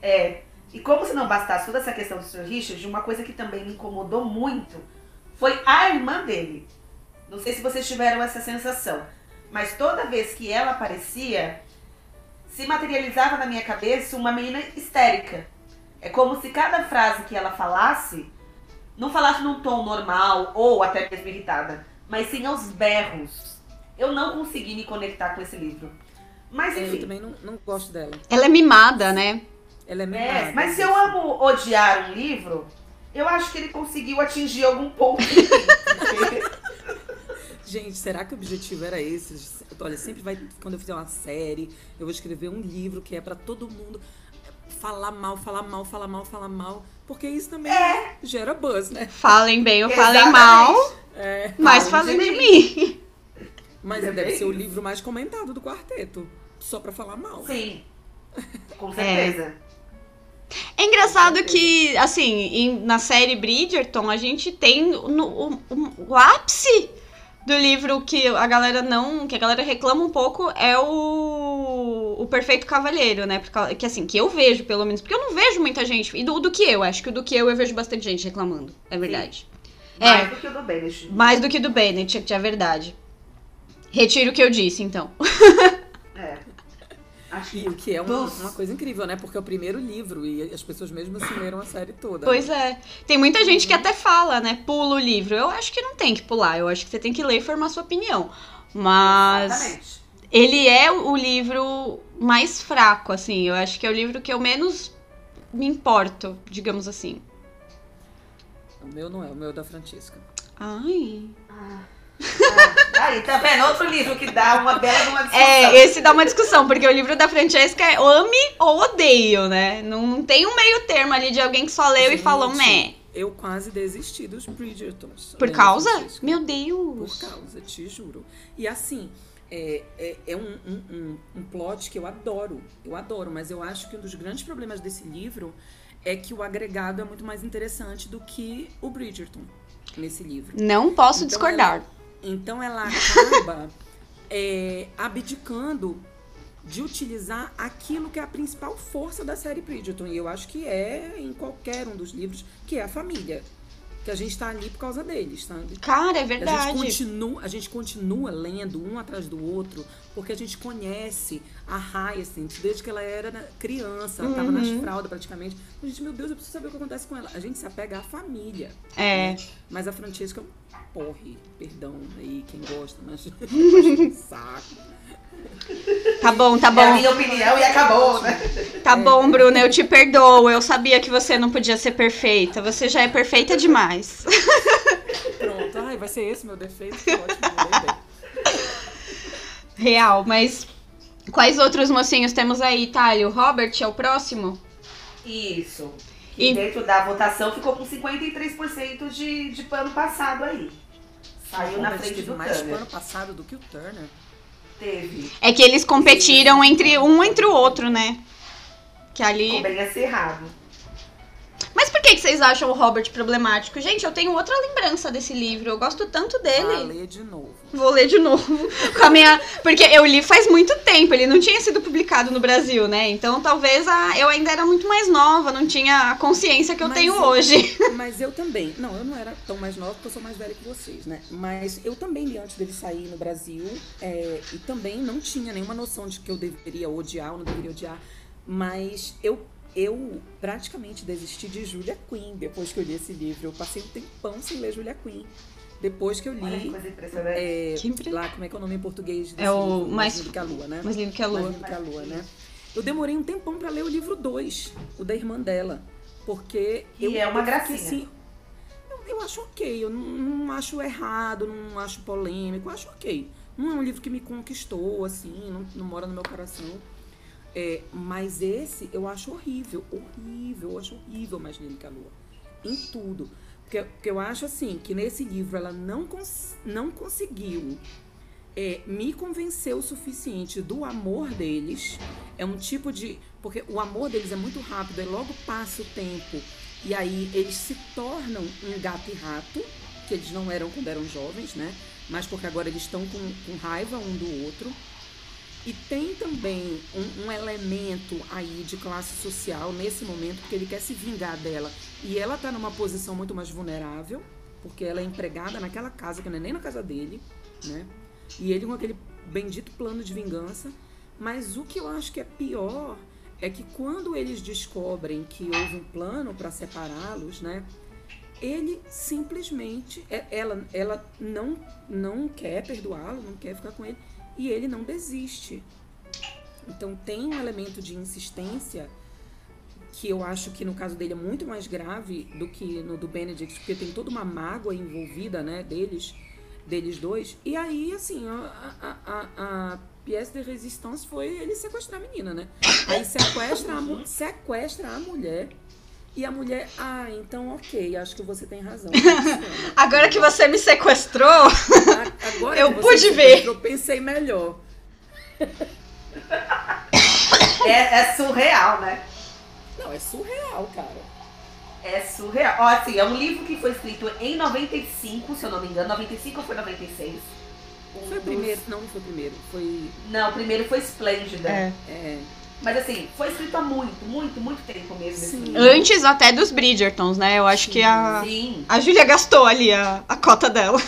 É. E como se não bastasse toda essa questão do Sr. Richard, uma coisa que também me incomodou muito foi a irmã dele. Não sei se vocês tiveram essa sensação, mas toda vez que ela aparecia, se materializava na minha cabeça uma menina histérica. É como se cada frase que ela falasse não falasse num tom normal ou até mesmo irritada, mas sim aos berros. Eu não consegui me conectar com esse livro. Mas Eu enfim. também não, não gosto dela. Ela é mimada, né? Ela é É, mimada. mas se eu amo odiar um livro, eu acho que ele conseguiu atingir algum ponto. mim, (laughs) Gente, será que o objetivo era esse? Olha, sempre vai. Quando eu fizer uma série, eu vou escrever um livro que é pra todo mundo falar mal, falar mal, falar mal, falar mal. Porque isso também gera buzz, né? Falem bem ou falem mal, É. mas Falem de de mim. Mas É deve ser o livro mais comentado do quarteto. Só pra falar mal. Sim, (laughs) com certeza. É engraçado que, assim, em- na série Bridgerton, a gente tem no- o, o- ápice do livro que a galera não. que a galera reclama um pouco é o. o Perfeito Cavalheiro, né? Porque, que assim, que eu vejo, pelo menos. Porque eu não vejo muita gente. E do, do que eu, acho que do que eu eu vejo bastante gente reclamando. É verdade. Mais É, do que o do Bennett. mais do que do Bennett, é verdade. Retiro o que eu disse, então. (laughs) Acho E que o que é uma, uma coisa incrível, né? Porque é o primeiro livro e as pessoas mesmo assim leram a série toda. Pois né? é. Tem muita gente que até fala, né? Pula o livro. Eu acho que não tem que pular. Eu acho que você tem que ler e formar sua opinião. Mas Exatamente. ele é o livro mais fraco, assim. Eu acho que é o livro que eu menos me importo, digamos assim. O meu não é, o meu é da Francisca. Ai. Ah, aí, tá vendo? Outro livro que dá uma bela uma discussão. É, esse dá uma discussão, porque o livro da Francesca é ame ou odeio, né? Não, não tem um meio termo ali de alguém que só leu e Gente, falou meh. Eu quase desisti dos Bridgertons. Por causa? Meu Por Deus. causa, te juro. E assim, é, é, é um, um, um, um plot que eu adoro. Eu adoro, mas eu acho que um dos grandes problemas desse livro é que o agregado é muito mais interessante do que o Bridgerton nesse livro. Não posso Então discordar. Então ela acaba (laughs) é, abdicando de utilizar aquilo que é a principal força da série Bridgerton. E eu acho que é em qualquer um dos livros, que é a família. Que a gente tá ali por causa deles, sabe? Cara, é A verdade. gente, continua, a gente continua lendo um atrás do outro, porque a gente conhece a Hyacinth desde que ela era criança, ela tava nas Uhum. fraldas praticamente. A gente, meu Deus, eu preciso saber o que acontece com ela. A gente se apega à família. É. né? Mas a Francesca é um porre, perdão aí quem gosta, mas (laughs) um saco. Tá bom, tá É a bom. minha opinião e acabou, né? Tá bom, Bruna, eu te perdoo. Eu sabia que você não podia ser perfeita. Você já é perfeita demais. Pronto, ai, vai ser esse meu defeito, que ótimo. Real, mas quais outros mocinhos temos aí, Thalio? O Robert é o próximo? Isso. E- E dentro da votação ficou com 53% de, de pano passado aí. Saiu na frente do mais Turner. ano passado do que o Turner. Teve. É que eles competiram entre um entre o outro, né? Que ali. Ficou bem acirrado. Mas por que, que vocês acham o Robert problemático? Gente, eu tenho outra lembrança desse livro. Eu gosto tanto dele. Vou ler de novo. Vou ler de novo. (laughs) Com a minha. Porque eu li faz muito tempo, ele não tinha sido publicado no Brasil, né? Então talvez a... eu ainda era muito mais nova, não tinha a consciência que eu Mas tenho eu- hoje. (laughs) Mas eu também. Não, eu não era tão mais nova porque eu sou mais velha que vocês, né? Mas eu também li antes dele sair no Brasil. é, e também não tinha nenhuma noção de que eu deveria odiar ou não deveria odiar. Mas eu, eu praticamente desisti de Julia Quinn depois que eu li esse livro. Eu passei um tempão sem ler Julia Quinn. Depois que eu Olha que li. coisa impressionante. é, Que lá, como é que é o nome em português? desse É o livro? mais- lindo que a lua, né? Mais lindo que a Mais lua. lindo que a lua, né? Eu demorei um tempão pra ler o livro 2, o da irmã dela. Porque Que eu, é uma gracinha. assim, eu, eu acho ok, eu não, não acho errado, não acho polêmico, eu acho ok. Não é um livro que me conquistou, assim, não, não mora no meu coração. É, mas esse eu acho horrível, horrível, eu acho horrível mais lindo que a lua. Em tudo. Porque, porque eu acho assim, que nesse livro ela não, cons- não conseguiu é, me convencer o suficiente do amor deles. É um tipo de. Porque o amor deles é muito rápido, aí logo passa o tempo. E aí eles se tornam um gato e rato, que eles não eram quando eram jovens, né? Mas porque agora eles estão com, com raiva um do outro. E tem também um, um elemento aí de classe social nesse momento, porque ele quer se vingar dela. E ela tá numa posição muito mais vulnerável, porque ela é empregada naquela casa, que não é nem na casa dele, né? E ele com aquele bendito plano de vingança. Mas o que eu acho que é pior é que quando eles descobrem que houve um plano para separá-los, né? Ele simplesmente, é- ela, ela não, não quer perdoá-lo, não quer ficar com ele, e ele não desiste. Então tem um elemento de insistência que eu acho que no caso dele é muito mais grave do que no do Benedict, porque tem toda uma mágoa envolvida, né, deles, deles dois. E aí, assim, a, a, a, a pièce de resistance foi ele sequestrar a menina, né? Aí sequestra a, sequestra a mulher. E a mulher, ah, então ok, acho que você tem razão. funciona." (laughs) Agora que você me sequestrou, A- Agora Eu pude ver. Eu pensei melhor. É, é surreal, né? Não, é surreal, cara. É surreal. Ó, assim, é um livro que foi escrito em 95, se eu não me engano. 95 ou foi 96? Um Foi o dos- primeiro. Não, não foi o primeiro. Foi. Não, o primeiro foi Esplêndida. É. É, Mas assim, foi escrito há muito, muito, muito tempo mesmo. Sim. antes até dos Bridgertons, né? Eu acho que a, Sim. a Júlia gastou ali a, a cota dela.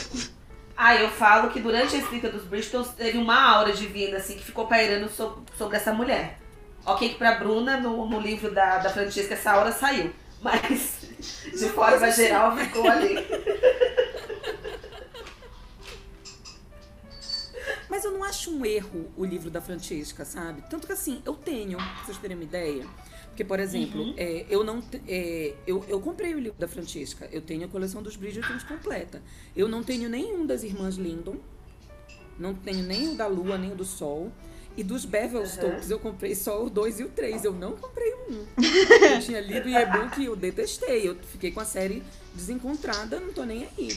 Ah, eu falo que durante a escrita dos Bridgertons teve uma aura divina, assim, que ficou pairando so- sobre essa mulher. Ok que pra Bruna, no, no livro da, da Francesca, essa aura saiu. Mas, de forma geral, ficou ali. (laughs) Mas eu não acho um erro o livro da Francesca, sabe? Tanto que assim, eu tenho, pra vocês terem uma ideia. Porque, por exemplo, Uhum. é, eu não. é, eu, eu comprei o livro da Francesca. Eu tenho a coleção dos Bridgertons completa. Eu não tenho nenhum das irmãs Lindon. Não tenho nem o da Lua, nem o do Sol. E dos Bevelstokes eu comprei só o 2 e o 3. Eu não comprei o 1. (laughs) Eu tinha lido em e-book e eu detestei. Eu fiquei com a série desencontrada, não tô nem aí.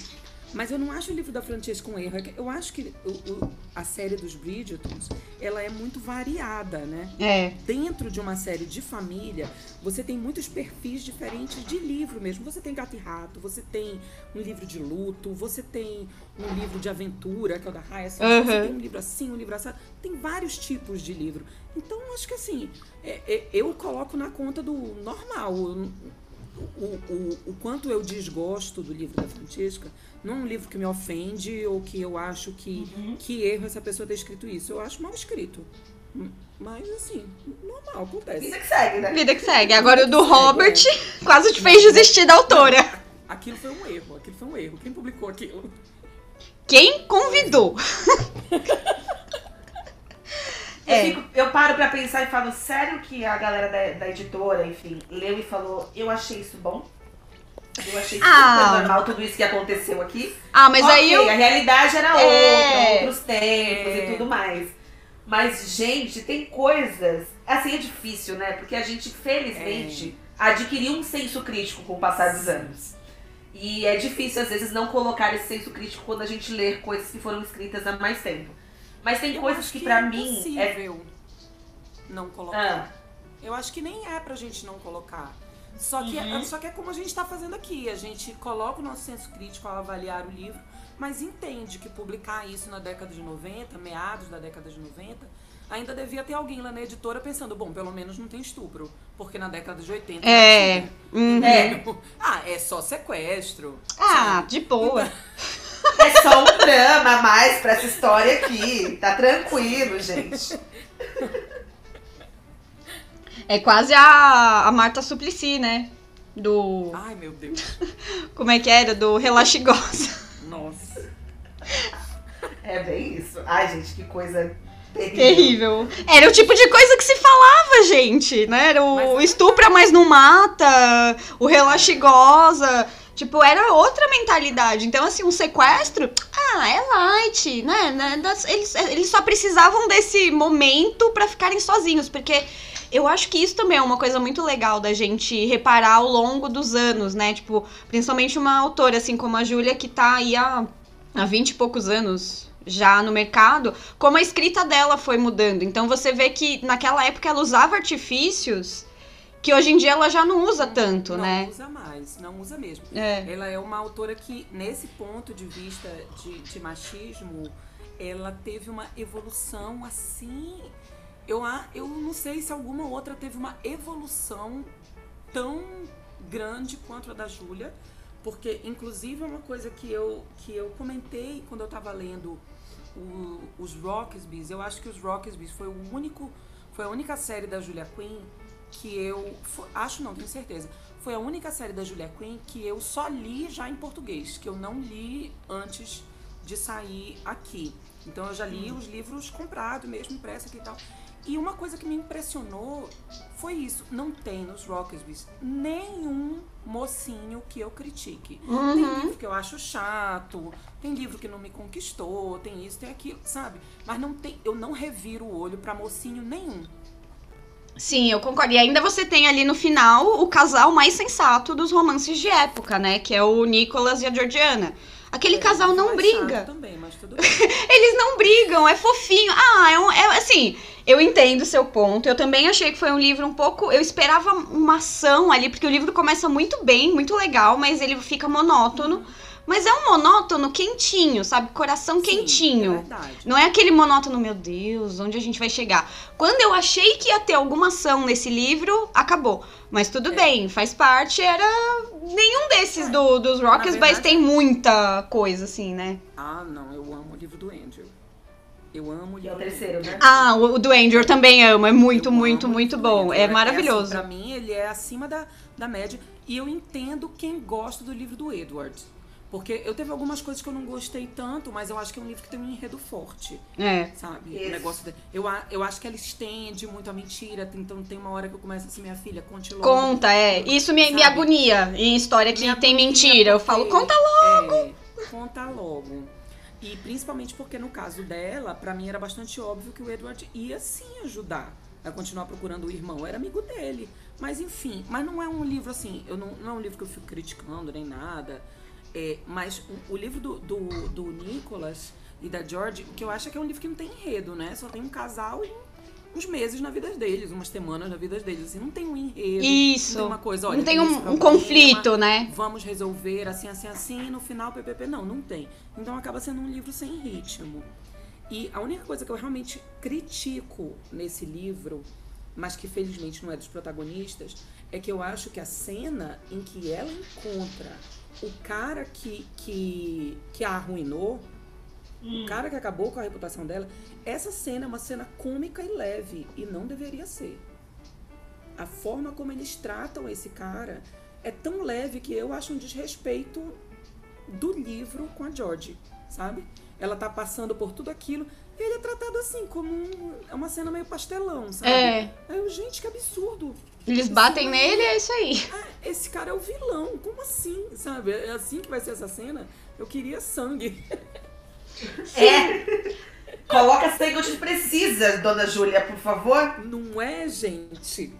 Mas eu não acho o livro da Francesca um erro. É eu acho que o, o, a série dos Bridgertons, ela é muito variada, né? É. Dentro de uma série de família, você tem muitos perfis diferentes de livro mesmo. Você tem Gato e Rato, você tem um livro de luto, você tem um livro de aventura, que é o da Raya, uhum. você tem um livro assim, um livro assim. Tem vários tipos de livro. Então, acho que assim, é, é, eu coloco na conta do normal. O, o, o, quanto eu desgosto do livro da Francesca, não é um livro que me ofende ou que eu acho que, uhum. que erro essa pessoa ter escrito isso. Eu acho mal escrito. Mas assim, normal, acontece. Vida que segue, né? Vida que segue. Agora o do Robert é. (laughs) quase te fez desistir da autora. Aquilo foi um erro, aquilo foi um erro. Quem publicou aquilo? Quem convidou? (laughs) É. Eu, fico, eu, paro pra pensar e falo, sério que a galera da, da, editora, enfim, leu e falou, eu achei isso bom? Eu achei ah. super normal tudo isso que aconteceu aqui. Ah, mas okay, aí eu... a realidade era é. outra, outros tempos é. e tudo mais. Mas, gente, tem coisas. Assim é difícil, né? Porque a gente, felizmente, é. adquiriu um senso crítico com o passar dos anos. E é difícil, às vezes, não colocar esse senso crítico quando a gente lê coisas que foram escritas há mais tempo. Mas tem eu coisas que, que para é mim é não colocar. Ah. Eu acho que nem é pra gente não colocar. Só que, é, uhum. só que é como a gente está fazendo aqui. A gente coloca o nosso senso crítico ao avaliar o livro, mas entende que publicar isso na década de 90, meados da década de 90, ainda devia ter alguém lá na editora pensando, bom, pelo menos não tem estupro. Porque na década de 80. É. Uhum. é. Ah, é só sequestro. Ah, sabe? de boa. (laughs) É só um drama a mais pra essa história aqui. Tá tranquilo, gente. É quase a, a Marta Suplicy, né? Do. Ai, meu Deus. (laughs) Como é que era? Do Relaxigosa. Nossa. É bem isso. Ai, gente, que coisa terrível. terrível. Era o tipo de coisa que se falava, gente, né? Era o, mas... estupra, mas não mata, o relaxigosa. Tipo, era outra mentalidade. Então, assim, um sequestro, ah, é light, né? né eles, eles só precisavam desse momento para ficarem sozinhos, porque eu acho que isso também é uma coisa muito legal da gente reparar ao longo dos anos, né? Tipo, principalmente uma autora assim como a Júlia, que tá aí há, há 20 e poucos anos já no mercado, como a escrita dela foi mudando. Então você vê que naquela época ela usava artifícios que hoje em dia ela já não usa tanto, não né? Não usa mais, não usa mesmo. É. Ela é uma autora que, nesse ponto de vista de, de machismo, ela teve uma evolução assim. Eu, eu não sei se alguma outra teve uma evolução tão grande quanto a da Júlia, porque inclusive é uma coisa que eu, que eu comentei quando eu estava lendo o, os Rockesbys, eu acho que os Rockesbys foi o único, foi a única série da Julia Quinn que eu. Acho não, tenho certeza. Foi a única série da Julia Quinn que eu só li já em português, que eu não li antes de sair aqui. Então eu já li os livros comprados, mesmo impresso aqui e tal. E uma coisa que me impressionou foi isso. Não tem nos Rocketsbys nenhum mocinho que eu critique. Uhum. Tem livro que eu acho chato, tem livro que não me conquistou, tem isso, tem aquilo, sabe? Mas não tem, eu não reviro o olho para mocinho nenhum. Sim, eu concordo. E ainda você tem ali no final o casal mais sensato dos romances de época, né? Que é o Nicholas e a Georgiana. Aquele é, casal não briga. Também, mas tudo (laughs) Eles não brigam, é fofinho. Ah, é, um, é assim. Eu entendo o seu ponto. Eu também achei que foi um livro um pouco. Eu esperava uma ação ali, porque o livro começa muito bem, muito legal, mas ele fica monótono. Uhum. Mas é um monótono quentinho, sabe? Coração Sim, quentinho. É verdade. Não é aquele monótono, meu Deus, onde a gente vai chegar? Quando eu achei que ia ter alguma ação nesse livro, acabou. Mas tudo é. bem, faz parte, era. Nenhum desses é. do, dos Rockets, verdade, mas tem muita coisa, assim, né? Ah, não, eu amo o livro do Andrew. Eu amo o livro. é o terceiro, né? Ah, o do Andrew eu também amo. É muito, eu muito, muito bom. É, é maravilhoso. Assim, pra mim, ele é acima da, da média. E eu entendo quem gosta do livro do Edward. Porque eu teve algumas coisas que eu não gostei tanto, mas eu acho que é um livro que tem um enredo forte. É. Sabe? Isso. O negócio de, eu, eu acho que ela estende muito a mentira. Então tem uma hora que eu começo assim, minha filha, conte logo. Conta, é. Isso me, me agonia em história que me tem mentira. Eu falo, conta logo! É, conta logo. E principalmente porque no caso dela, para mim era bastante óbvio que o Edward ia sim ajudar a continuar procurando o irmão. Era amigo dele. Mas enfim, mas não é um livro assim, eu não, não é um livro que eu fico criticando nem nada. É, mas o, o livro do, do, do Nicholas e da George, que eu acho é que é um livro que não tem enredo, né? Só tem um casal e uns meses na vida deles, umas semanas na vida deles. Assim, não tem um enredo. Isso. Não tem uma coisa, olha, não tem um, um problema, conflito, né? Vamos resolver assim, assim, assim, e no final, PPP. Não, não tem. Então acaba sendo um livro sem ritmo. E a única coisa que eu realmente critico nesse livro, mas que felizmente não é dos protagonistas, é que eu acho que a cena em que ela encontra o cara que, que, que a arruinou, o cara que acabou com a reputação dela, essa cena é uma cena cômica e leve, e não deveria ser. A forma como eles tratam esse cara é tão leve que eu acho um desrespeito do livro com a George, sabe? Ela tá passando por tudo aquilo. e Ele é tratado assim, como um, é uma cena meio pastelão, sabe? É. Aí eu, gente, que absurdo. Eles batem nele e é isso aí. Ah, esse cara é o vilão. Como assim? Sabe? É assim que vai ser essa cena? Eu queria sangue. É. Coloca sangue onde precisa, dona Júlia, por favor. Não é, gente?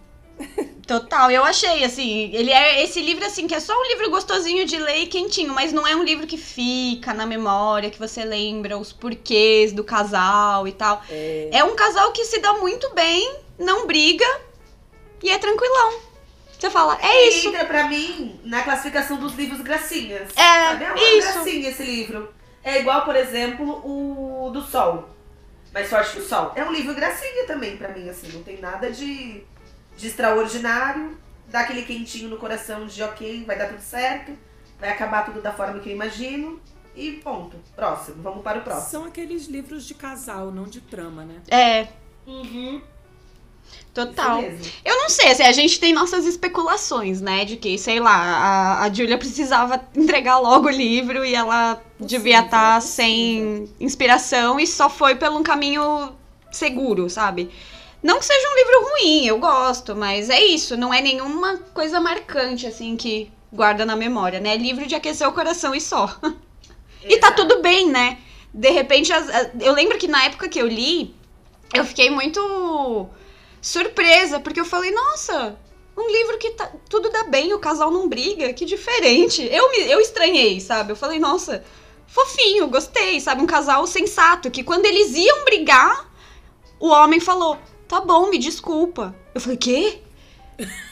Total, eu achei, assim, ele é esse livro, assim, que é só um livro gostosinho de ler e quentinho, mas não é um livro que fica na memória, que você lembra os porquês do casal e tal. É, É um casal que se dá muito bem, não briga e é tranquilão. Você fala, é E isso. entra pra mim na classificação dos livros gracinhas. É, Sabe? É uma isso. gracinha esse livro. É igual, por exemplo, o do Sol. Mais Forte que o Sol. É um livro gracinha também pra mim, assim. Não tem nada de, de extraordinário. Dá aquele quentinho no coração de ok, vai dar tudo certo. Vai acabar tudo da forma que eu imagino. E ponto. Próximo. Vamos para o próximo. São aqueles livros de casal, não de trama, né? É, Uhum. Total. Eu não sei, assim, a gente tem nossas especulações, né? De que, sei lá, a, a Julia precisava entregar logo o livro e ela devia estar sem inspiração e só foi pelo um caminho seguro, sabe? Não que seja um livro ruim, eu gosto, mas é isso, não é nenhuma coisa marcante, assim, que guarda na memória, né? É livro de aquecer o coração e só. (laughs) E tá tudo bem, né? De repente, eu lembro que na época que eu li, eu fiquei muito surpresa, porque eu falei, nossa, um livro que tá, tudo dá bem, o casal não briga, que diferente. Eu, me, eu estranhei, sabe? Eu falei, nossa, fofinho, gostei, sabe? Um casal sensato, que quando eles iam brigar, o homem falou, tá bom, me desculpa. Eu falei, quê?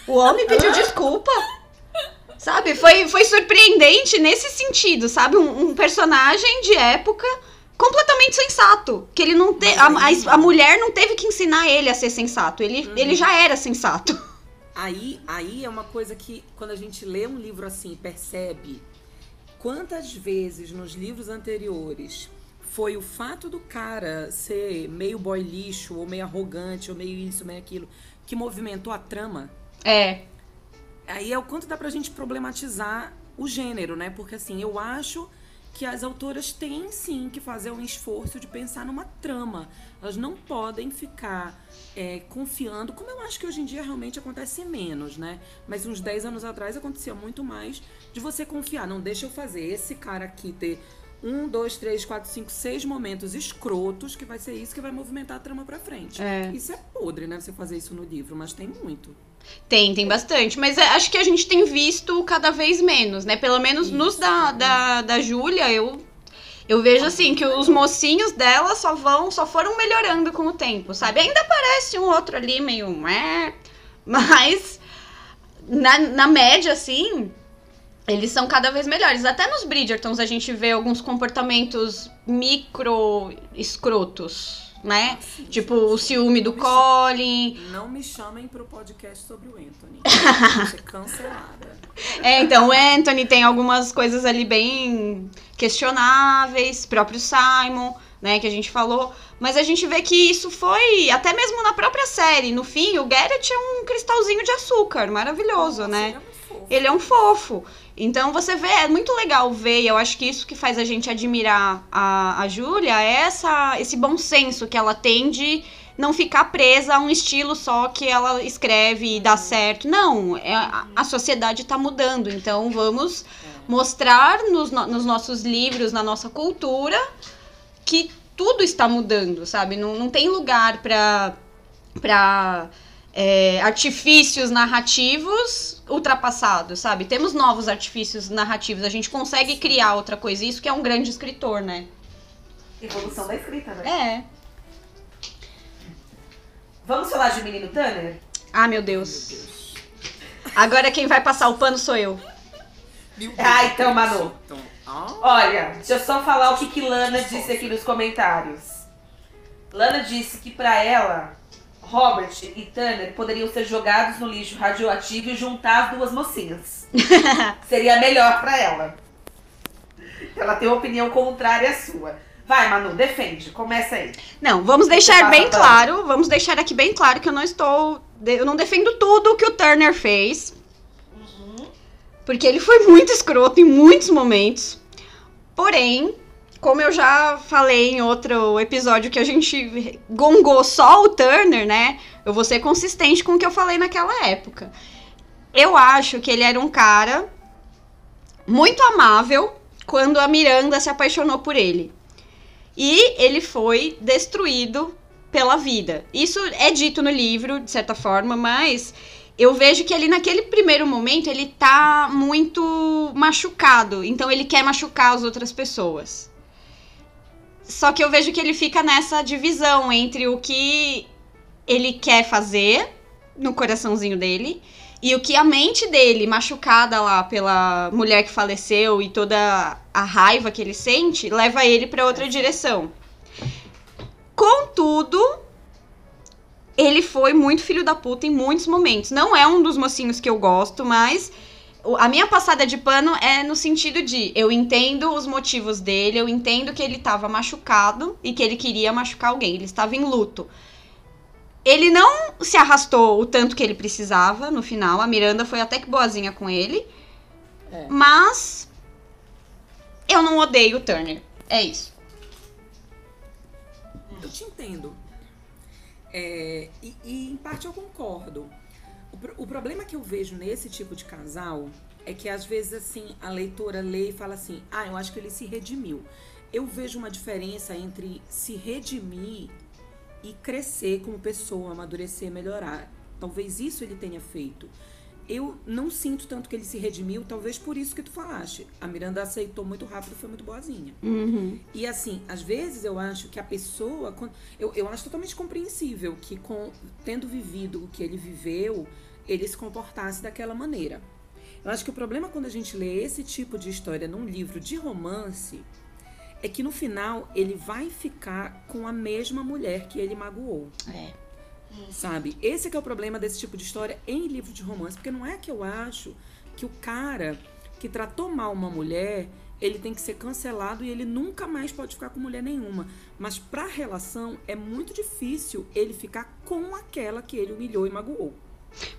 O homem pediu (laughs) desculpa? Sabe? Foi, foi surpreendente nesse sentido, sabe? Um, um personagem de época completamente sensato. Que ele não te, a, a, a mulher não teve que ensinar ele a ser sensato. Ele, Uhum. ele já era sensato. (laughs) Aí, aí é uma coisa que, quando a gente lê um livro assim e percebe quantas vezes nos livros anteriores foi o fato do cara ser meio boy lixo, ou meio arrogante, ou meio isso, meio aquilo, que movimentou a trama. É. Aí é o quanto dá pra gente problematizar o gênero, né? Porque assim, eu acho que as autoras têm sim que fazer um esforço de pensar numa trama. Elas não podem ficar é, confiando, como eu acho que hoje em dia realmente acontece menos, né? Mas uns 10 anos atrás acontecia muito mais de você confiar. Não deixa eu fazer esse cara aqui ter um, dois, três, quatro, cinco, seis momentos escrotos que vai ser isso que vai movimentar a trama pra frente. É. Isso é podre, né? Você fazer isso no livro, mas tem muito. Tem, tem bastante. Mas é, acho que a gente tem visto cada vez menos, né? Pelo menos nos Isso. da, da, da Júlia, eu, eu vejo assim que os mocinhos dela só vão, só foram melhorando com o tempo, sabe? Ainda aparece um outro ali meio. "Meh", (laughs) Mas na, na média, assim, eles são cada vez melhores. Até nos Bridgertons a gente vê alguns comportamentos micro escrotos, né? Assim, Tipo o ciúme do Colin. Não me chamem pro podcast sobre o Anthony. (laughs) Ser cancelada. É, então o Anthony tem algumas coisas ali bem questionáveis, próprio Simon, né, que a gente falou. Mas a gente vê que isso foi, até mesmo na própria série, no fim, o Garrett é um cristalzinho de açúcar, maravilhoso, Nossa, né? ele é muito fofo. Ele é um fofo. Então você vê, é muito legal ver, e eu acho que isso que faz a gente admirar a, a Júlia é essa, esse bom senso que ela tem de não ficar presa a um estilo só que ela escreve e dá certo. Não, é, a, sociedade está mudando, então vamos mostrar nos, no- nos nossos livros, na nossa cultura, que tudo está mudando, sabe? Não, não tem lugar para para artifícios narrativos ultrapassado, sabe? Temos novos artifícios narrativos, a gente consegue criar outra coisa. Isso que é um grande escritor, né? Evolução da escrita, né? É. Vamos falar de Menino Tanner? Ah, meu Deus. Agora quem vai passar o pano sou eu. Meu Ah, então, Manu. Então, Olha, deixa eu só falar o que, que Lana disse aqui nos comentários. Lana disse que pra ela, Robert e Tanner poderiam ser jogados no lixo radioativo e juntar as duas mocinhas. (laughs) Seria melhor pra ela. Ela tem uma opinião contrária à sua. Vai, Manu, defende. Começa aí. Não, vamos deixar bem claro, vamos deixar aqui bem claro que eu não estou, eu não defendo tudo que o Turner fez. Porque ele foi muito escroto em muitos momentos. Porém, como eu já falei em outro episódio que a gente gongou só o Turner, né? Eu vou ser consistente com o que eu falei naquela época. Eu acho que ele era um cara muito amável quando a Miranda se apaixonou por ele. E ele foi destruído pela vida. Isso é dito no livro, de certa forma, mas eu vejo que ali naquele primeiro momento ele tá muito machucado. Então ele quer machucar as outras pessoas. Só que eu vejo que ele fica nessa divisão entre o que ele quer fazer no coraçãozinho dele e o que a mente dele, machucada lá pela mulher que faleceu e toda a raiva que ele sente, leva ele pra outra direção. Contudo, ele foi muito filho da puta em muitos momentos. Não é um dos mocinhos que eu gosto, mas a minha passada de pano é no sentido de eu entendo os motivos dele, eu entendo que ele estava machucado e que ele queria machucar alguém, ele estava em luto. Ele não se arrastou o tanto que ele precisava no final, a Miranda foi até que boazinha com ele. É. Mas eu não odeio o Turner. É isso. eu te entendo. É, e, e, em parte eu concordo. O, o problema que eu vejo nesse tipo de casal é que às vezes assim a leitora lê e fala assim: "Ah, eu acho que ele se redimiu". Eu vejo uma diferença entre se redimir e crescer como pessoa, amadurecer, melhorar. Talvez isso ele tenha feito. Eu não sinto tanto que ele se redimiu, talvez por isso que tu falaste. A Miranda aceitou muito rápido, foi muito boazinha. E assim, às vezes eu acho que a pessoa. Eu, eu acho totalmente compreensível que, com, tendo vivido o que ele viveu, ele se comportasse daquela maneira. Eu acho que o problema quando a gente lê esse tipo de história num livro de romance é que no final ele vai ficar com a mesma mulher que ele magoou É. sabe? Esse que é o problema desse tipo de história em livro de romance, porque não é que eu acho que o cara que tratou mal uma mulher, ele tem que ser cancelado e ele nunca mais pode ficar com mulher nenhuma. Mas pra relação é muito difícil ele ficar com aquela que ele humilhou e magoou.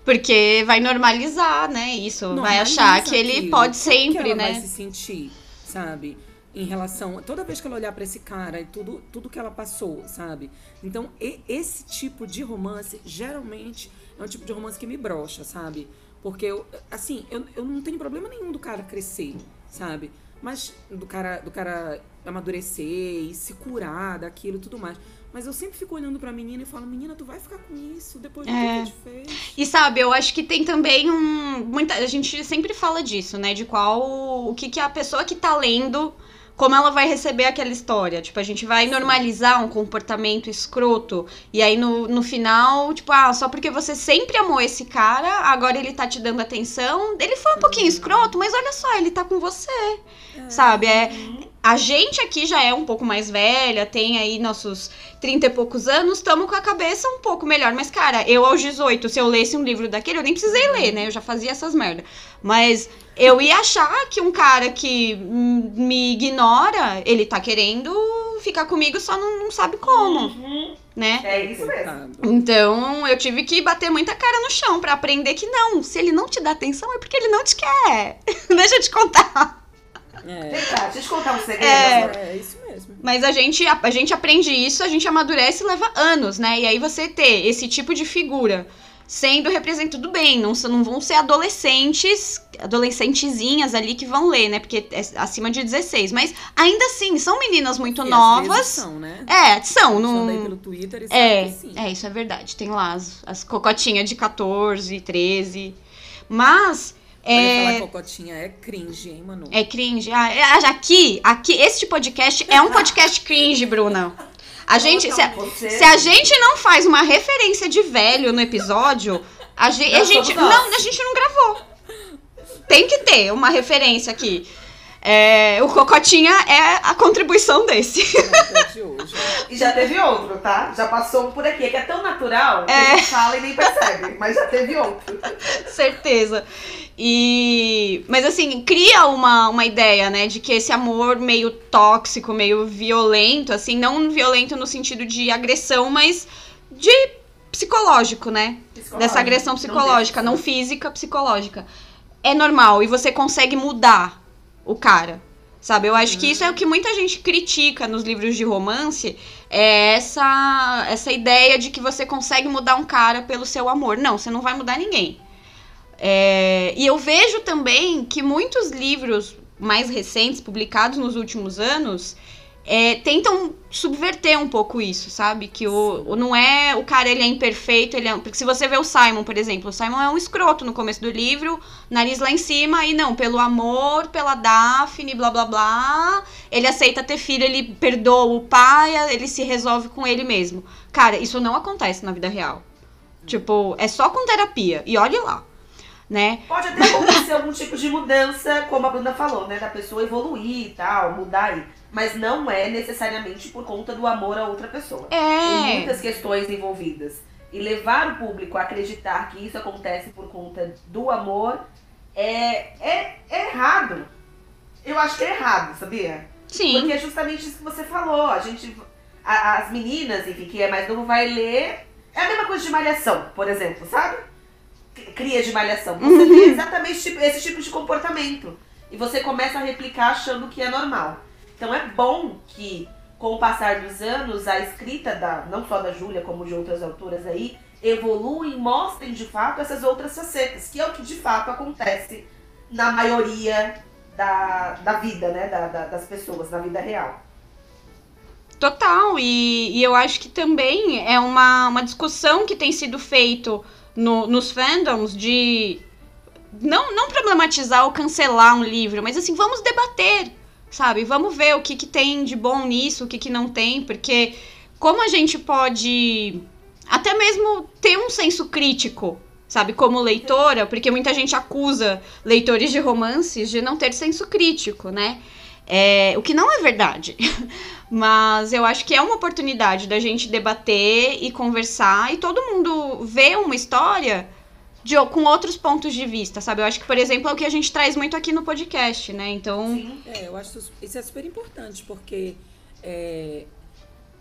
Porque vai normalizar, né? Isso. vai Normaliza achar que ele aquilo. pode Como que sempre, ela né? vai se sentir, sabe? Em relação. Toda vez que ela olhar pra esse cara e tudo, tudo que ela passou, sabe? Então, e- esse tipo de romance, geralmente, é um tipo de romance que me brocha, sabe? Porque, eu, assim, eu, eu não tenho problema nenhum do cara crescer, sabe? Mas do cara, do cara amadurecer e se curar daquilo e tudo mais. Mas eu sempre fico olhando pra menina e falo, menina, tu vai ficar com isso depois do É. que tu fez. E sabe, eu acho que tem também um. Muita, a gente sempre fala disso, né? De qual. O que, que a pessoa que tá lendo. Como ela vai receber aquela história. Tipo, a gente vai normalizar um comportamento escroto. E aí no, no final, tipo, ah, só porque você sempre amou esse cara, agora ele tá te dando atenção. Ele foi um pouquinho escroto, mas olha só, ele tá com você. Sabe? É, a gente aqui já é um pouco mais velha, tem aí nossos 30 e poucos anos, estamos com a cabeça um pouco melhor. Mas, cara, eu aos 18, se eu lesse um livro daquele, eu nem precisei ler, né? Eu já fazia essas merda. Mas eu ia achar que um cara que me ignora, ele tá querendo ficar comigo, só não, não sabe como, né? É isso mesmo. Então, eu tive que bater muita cara no chão pra aprender que não, se ele não te dá atenção é porque ele não te quer. (laughs) Deixa eu te contar. É, Vem cá, deixa eu te contar um segredo. É. é isso mesmo. Mas a gente, a, a gente aprende isso, a gente amadurece e leva anos, né? E aí você ter esse tipo de figura sendo representado tudo bem, não, são- não vão ser adolescentes, adolescentezinhas ali que vão ler, né? Porque é acima de 16. Mas ainda assim, são meninas muito E às novas. vezes São, né? É, são, aí pelo Twitter e sabe É, que sim. é, isso é verdade. Tem lá as, as cocotinhas de 14, 13. Mas é... falar cocotinha é cringe, hein, Manu? É cringe. Ah, é, aqui, aqui, este podcast é um podcast cringe, Bruna. A gente, se a, se a, gente não faz uma referência de velho no episódio, a gente, a gente não, a gente não gravou. Tem que ter uma referência aqui. É, o Cocotinha é a contribuição desse. e já teve outro, tá? Já passou por aqui. É que é tão natural que é. a gente fala e nem percebe. Mas já teve outro. Certeza. E. Mas assim, cria uma, uma ideia, né? De que esse amor meio tóxico, meio violento, assim, não violento no sentido de agressão, mas de psicológico, né? Psicológico. Dessa agressão psicológica, não, não física, psicológica. É normal e você consegue mudar o cara. Sabe? Eu acho uhum. que isso é o que muita gente critica nos livros de romance. É essa, essa ideia de que você consegue mudar um cara pelo seu amor. Não, você não vai mudar ninguém. É, e eu vejo também que muitos livros mais recentes, publicados nos últimos anos, é, tentam subverter um pouco isso, sabe? Que o, o, não é o cara ele é imperfeito, ele é, porque se você vê o Simon, por exemplo, o Simon é um escroto no começo do livro, nariz lá em cima e não, pelo amor, pela Daphne, blá blá blá, ele aceita ter filho, ele perdoa o pai, ele se resolve com ele mesmo. Cara, isso não acontece na vida real. Tipo, é só com terapia. E olhe lá né? Pode até acontecer algum tipo de mudança, como a Bruna falou, né? Da pessoa evoluir e tal, mudar aí. Mas não é necessariamente por conta do amor a outra pessoa. É. Tem muitas questões envolvidas. E levar o público a acreditar que isso acontece por conta do amor é, é, é errado. Eu acho que é errado, sabia? Sim. Porque é justamente isso que você falou. A gente. A, as meninas, enfim, que é mais novo, vai ler. É a mesma coisa de malhação, por exemplo, sabe? Cria de malhação. Você uhum. vê exatamente esse tipo, esse tipo de comportamento. E você começa a replicar achando que é normal. Então é bom que, com o passar dos anos, a escrita da não só da Júlia, como de outras autoras aí, evoluem e mostrem de fato essas outras facetas, que é o que de fato acontece na maioria da, da vida, né? Da, da, das pessoas, na vida real. Total, e, e eu acho que também é uma, uma discussão que tem sido feito no, nos fandoms de não, não problematizar ou cancelar um livro, mas assim, vamos debater, sabe? Vamos ver o que, que tem de bom nisso, o que, que não tem, porque como a gente pode até mesmo ter um senso crítico, sabe, como leitora, porque muita gente acusa leitores de romances de não ter senso crítico, né? É, o que não é verdade. (laughs) Mas eu acho que é uma oportunidade da gente debater e conversar e todo mundo ver uma história de, com outros pontos de vista, sabe? Eu acho que, por exemplo, é o que a gente traz muito aqui no podcast, né? Então. Sim, é, eu acho isso é super importante, porque é,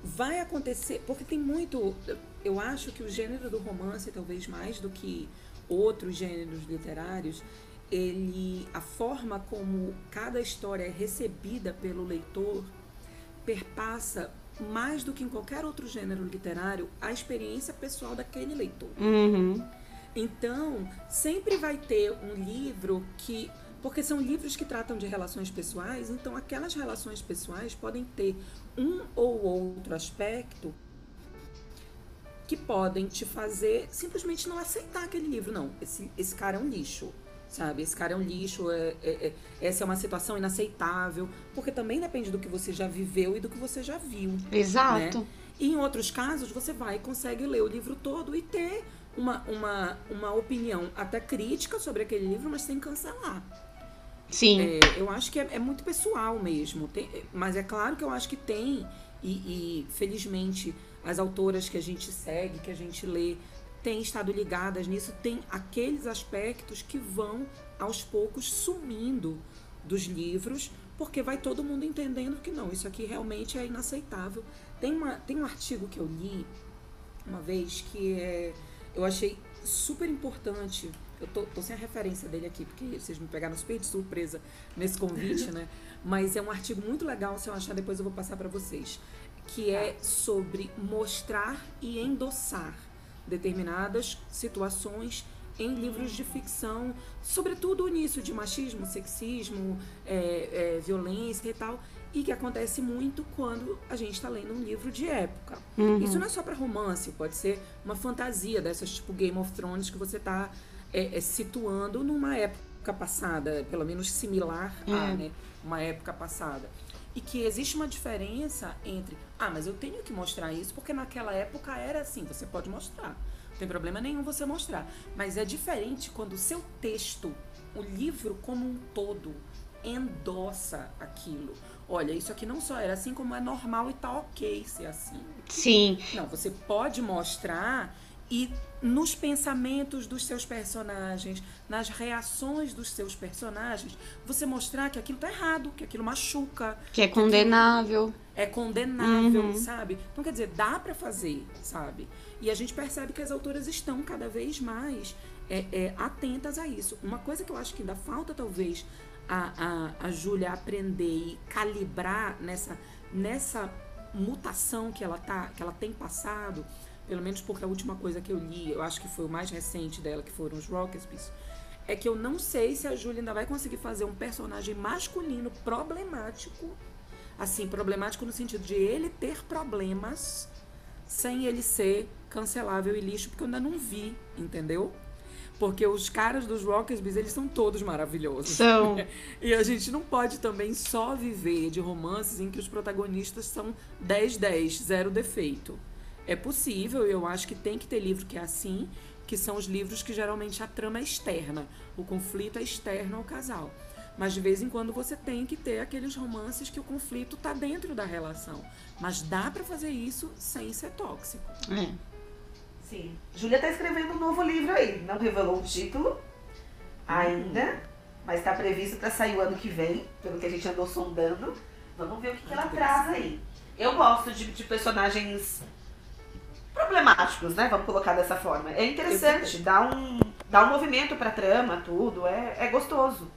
vai acontecer. Porque tem muito. Eu acho que o gênero do romance, talvez mais do que outros gêneros literários, ele. A forma como cada história é recebida pelo leitor perpassa mais do que em qualquer outro gênero literário a experiência pessoal daquele leitor. Uhum. Então, sempre vai ter um livro que. Porque são livros que tratam de relações pessoais, então aquelas relações pessoais podem ter um ou outro aspecto que podem te fazer simplesmente não aceitar aquele livro. Não, esse, esse cara é um lixo sabe? Esse cara é um lixo, é, é, é, essa é uma situação inaceitável, porque também depende do que você já viveu e do que você já viu. Exato. Né? E em outros casos, você vai e consegue ler o livro todo e ter uma, uma, uma opinião até crítica sobre aquele livro, mas sem cancelar. Sim. É, eu acho que é, é muito pessoal mesmo. Tem, mas é claro que eu acho que tem, e, e felizmente as autoras que a gente segue, que a gente lê, têm estado ligadas nisso, tem aqueles aspectos que vão aos poucos sumindo dos livros, porque vai todo mundo entendendo que não, isso aqui realmente é inaceitável. Tem, uma, tem um artigo que eu li uma vez que é, eu achei super importante. Eu tô, tô sem a referência dele aqui, porque vocês me pegaram super de surpresa nesse convite, (laughs) né? Mas é um artigo muito legal, se eu achar depois eu vou passar para vocês. Que é sobre mostrar e endossar determinadas situações em livros de ficção, sobretudo o início de machismo, sexismo, é, é, violência e tal, e que acontece muito quando a gente está lendo um livro de época. Uhum. Isso não é só para romance, pode ser uma fantasia dessas tipo Game of Thrones que você está é, é, situando numa época passada, pelo menos similar a É. né, uma época passada. E que existe uma diferença entre, ah, mas eu tenho que mostrar isso porque naquela época era assim, você pode mostrar. Não tem problema nenhum você mostrar. Mas é diferente quando o seu texto, o livro como um todo, endossa aquilo. Olha, isso aqui não só era assim, como é normal e tá ok ser assim. Sim. Não, você pode mostrar e nos pensamentos dos seus personagens, nas reações dos seus personagens, você mostrar que aquilo tá errado, que aquilo machuca, Que é condenável. é condenável, Uhum. sabe? Então, quer dizer, dá pra fazer, sabe? E a gente percebe que as autoras estão cada vez mais é, é, atentas a isso. Uma coisa que eu acho que ainda falta, talvez, a, a, a Júlia aprender e calibrar nessa, nessa mutação que ela, tá, que ela tem passado, pelo menos porque a última coisa que eu li, eu acho que foi o mais recente dela, que foram os Rocketsbys, é que eu não sei se a Júlia ainda vai conseguir fazer um personagem masculino problemático assim, problemático no sentido de ele ter problemas sem ele ser cancelável e lixo, porque eu ainda não vi, entendeu? Porque os caras dos Rocketsbys, eles são todos maravilhosos. São. (laughs) E a gente não pode também só viver de romances em que os protagonistas são 10-10, zero defeito. É possível, eu acho que tem que ter livro que é assim, que são os livros que geralmente a trama é externa, o conflito é externo ao casal. Mas de vez em quando você tem que ter aqueles romances que o conflito tá dentro da relação. Mas dá pra fazer isso sem ser tóxico. É. Sim. Júlia tá escrevendo um novo livro aí. Não revelou o título ainda, mas tá previsto para sair o ano que vem, pelo que a gente andou sondando. Vamos ver o que, que ela traz aí. Eu gosto de, de personagens problemáticos, né? Vamos colocar dessa forma. É interessante, dá um, dá um movimento pra trama, tudo. É, é gostoso.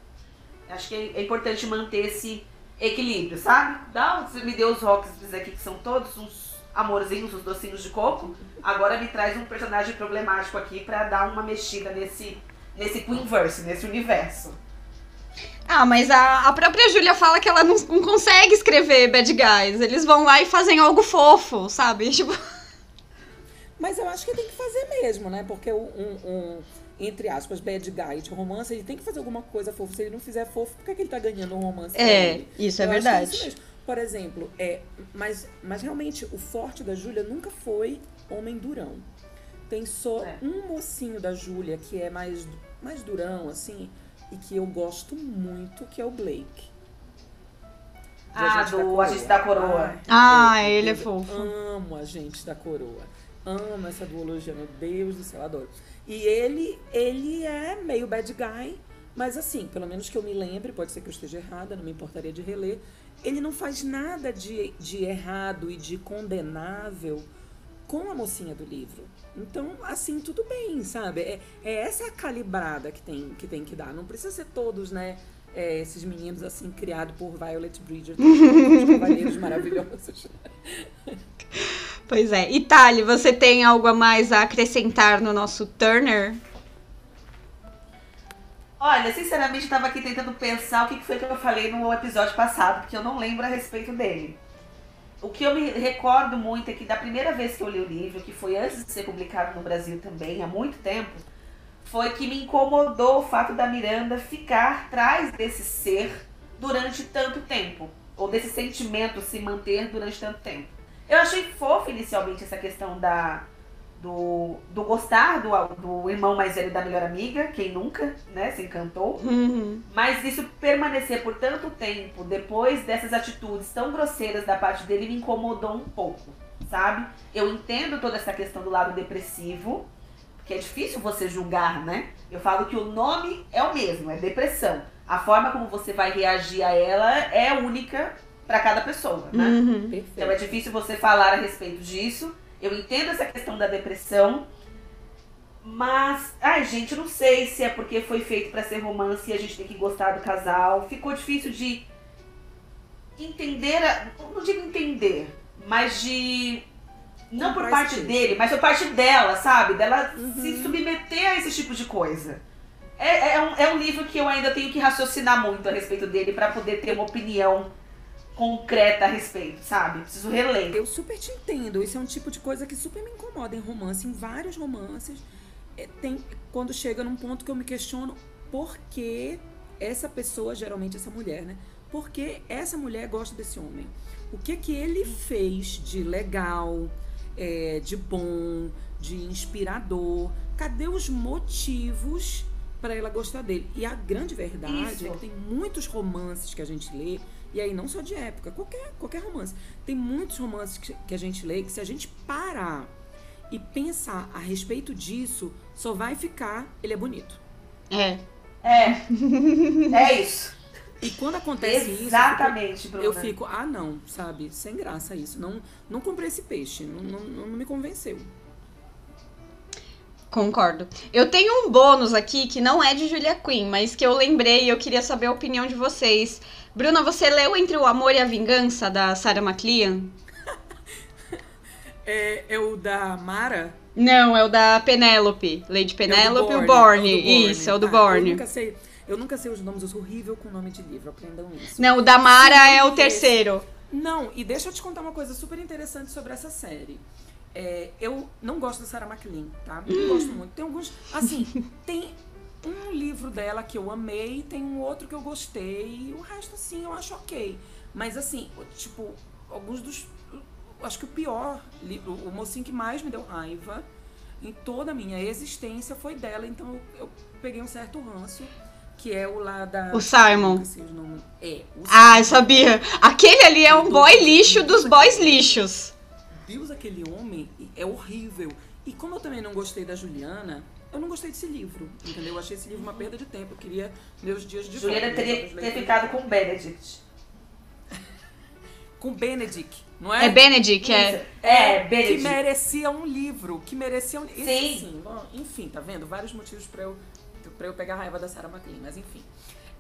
Acho que é, é importante manter esse equilíbrio, sabe? Dá, me deu os rocks aqui que são todos uns amorzinhos, uns docinhos de coco. Agora me traz um personagem problemático aqui pra dar uma mexida nesse, nesse Queenverse, nesse universo. Ah, mas a, a própria Júlia fala que ela não, não consegue escrever bad guys. Eles vão lá e fazem algo fofo, sabe? (laughs) Tipo, Mas eu acho que tem que fazer mesmo, né? Porque um, um- entre aspas, bad guy de romance, ele tem que fazer alguma coisa fofa. Se ele não fizer fofo, por que, que ele tá ganhando um romance? É, isso é Eu que verdade. isso. Por exemplo, é, mas, mas realmente o forte da Júlia nunca foi homem durão. Tem só É. um mocinho da Júlia que é mais, mais durão, assim, e que eu gosto muito, que é o Blake. Ah, do Agente da Coroa. Ah, meu ele é Deus, fofo. Amo a gente da coroa. Amo essa duologia, meu Deus do céu, adoro. E ele, ele é meio bad guy, mas assim, pelo menos que eu me lembre, pode ser que eu esteja errada, não me importaria de reler. Ele não faz nada de, de errado e de condenável com a mocinha do livro. Então, assim, tudo bem, sabe? É, é essa a calibrada que tem, que tem que dar. Não precisa ser todos, né? é, esses meninos assim criados por Violet Bridgerton, os cavaleiros maravilhosos. (laughs) Pois é. Thali, você tem algo a mais a acrescentar no nosso Turner? Olha, sinceramente, eu tava aqui tentando pensar o que foi que eu falei no episódio passado, porque eu não lembro a respeito dele. O que eu me recordo muito é que da primeira vez que eu li o livro, que foi antes de ser publicado no Brasil também, há muito tempo, foi que me incomodou o fato da Miranda ficar atrás desse ser durante tanto tempo. Ou desse sentimento se manter durante tanto tempo. Eu achei fofo inicialmente essa questão da, do, do gostar do, do irmão mais velho da melhor amiga, quem nunca, né, se encantou. Uhum. Mas isso permanecer por tanto tempo, depois dessas atitudes tão grosseiras da parte dele, me incomodou um pouco, sabe? Eu entendo toda essa questão do lado depressivo, porque é difícil você julgar, né? Eu falo que o nome é o mesmo, é depressão. A forma como você vai reagir a ela é única para cada pessoa, né? Uhum. Então é difícil você falar a respeito disso. Eu entendo essa questão da depressão. Mas, ai gente, não sei se é porque foi feito pra ser romance e a gente tem que gostar do casal. Ficou difícil de entender, a- não digo entender, mas de não por parte esse dele, mas por parte dela, sabe? Dela Uhum. se submeter a esse tipo de coisa. É, é, um, é um livro que eu ainda tenho que raciocinar muito a respeito dele pra poder ter uma opinião concreta a respeito, sabe? Preciso reler. Eu super te entendo. Isso é um tipo de coisa que super me incomoda em romance, em vários romances. é, tem, quando chega num ponto que eu me questiono por que essa pessoa, geralmente essa mulher, né? Por que essa mulher gosta desse homem? O que que ele fez de legal, é, de bom, de inspirador? Cadê os motivos para ela gostar dele? E a grande verdade Isso. é que tem muitos romances que a gente lê, e aí não só de época, qualquer, qualquer romance. Tem muitos romances que, que a gente lê que se a gente parar e pensar a respeito disso, só vai ficar ele é bonito. É. É. É isso. E quando acontece isso, Exatamente, Bruna. fico, eu fico, ah não, sabe, sem graça isso. Não, não comprei esse peixe, não, não, não me convenceu. Concordo. Eu tenho um bônus aqui que não é de Julia Quinn, mas que eu lembrei e eu queria saber a opinião de vocês. Bruna, você leu Entre o Amor e a Vingança, da Sarah McLean? É, é o da Mara? Não, é o da Penélope. Lady É Penélope e o Borne. é. Isso, é o do Eu Borne. nunca, sei, eu nunca sei os nomes, eu sou horrível com nome de livro, aprendam isso. Não, o da Mara Sim, é o terceiro. Não, e deixa eu te contar uma coisa super interessante sobre essa série. É, eu não gosto da Sarah McLean, tá? Não gosto muito. Tem alguns. Assim, (laughs) tem um livro dela que eu amei, tem um outro que eu gostei, e o resto, assim, eu acho ok. Mas, assim, tipo, alguns dos. Acho que o pior, li- o mocinho que mais me deu raiva em toda a minha existência foi dela, então eu, eu peguei um certo ranço, que é o lá da. O Simon. É, o Ah, eu sabia. Aquele ali é um boy lixo dos boys lixos. Deus, aquele homem é horrível. E como eu também não gostei da Juliana, eu não gostei desse livro, entendeu? Eu achei esse livro uma perda de tempo. Eu queria meus dias de Juliana volta, teria que ter ficado com o Benedict. (laughs) Com Benedict, não é? É Benedict, é. É, Que Benedict. merecia um livro, que merecia um livro. Sim. Enfim, tá vendo? Vários motivos pra eu, pra eu pegar a raiva da Sarah McLean, mas enfim.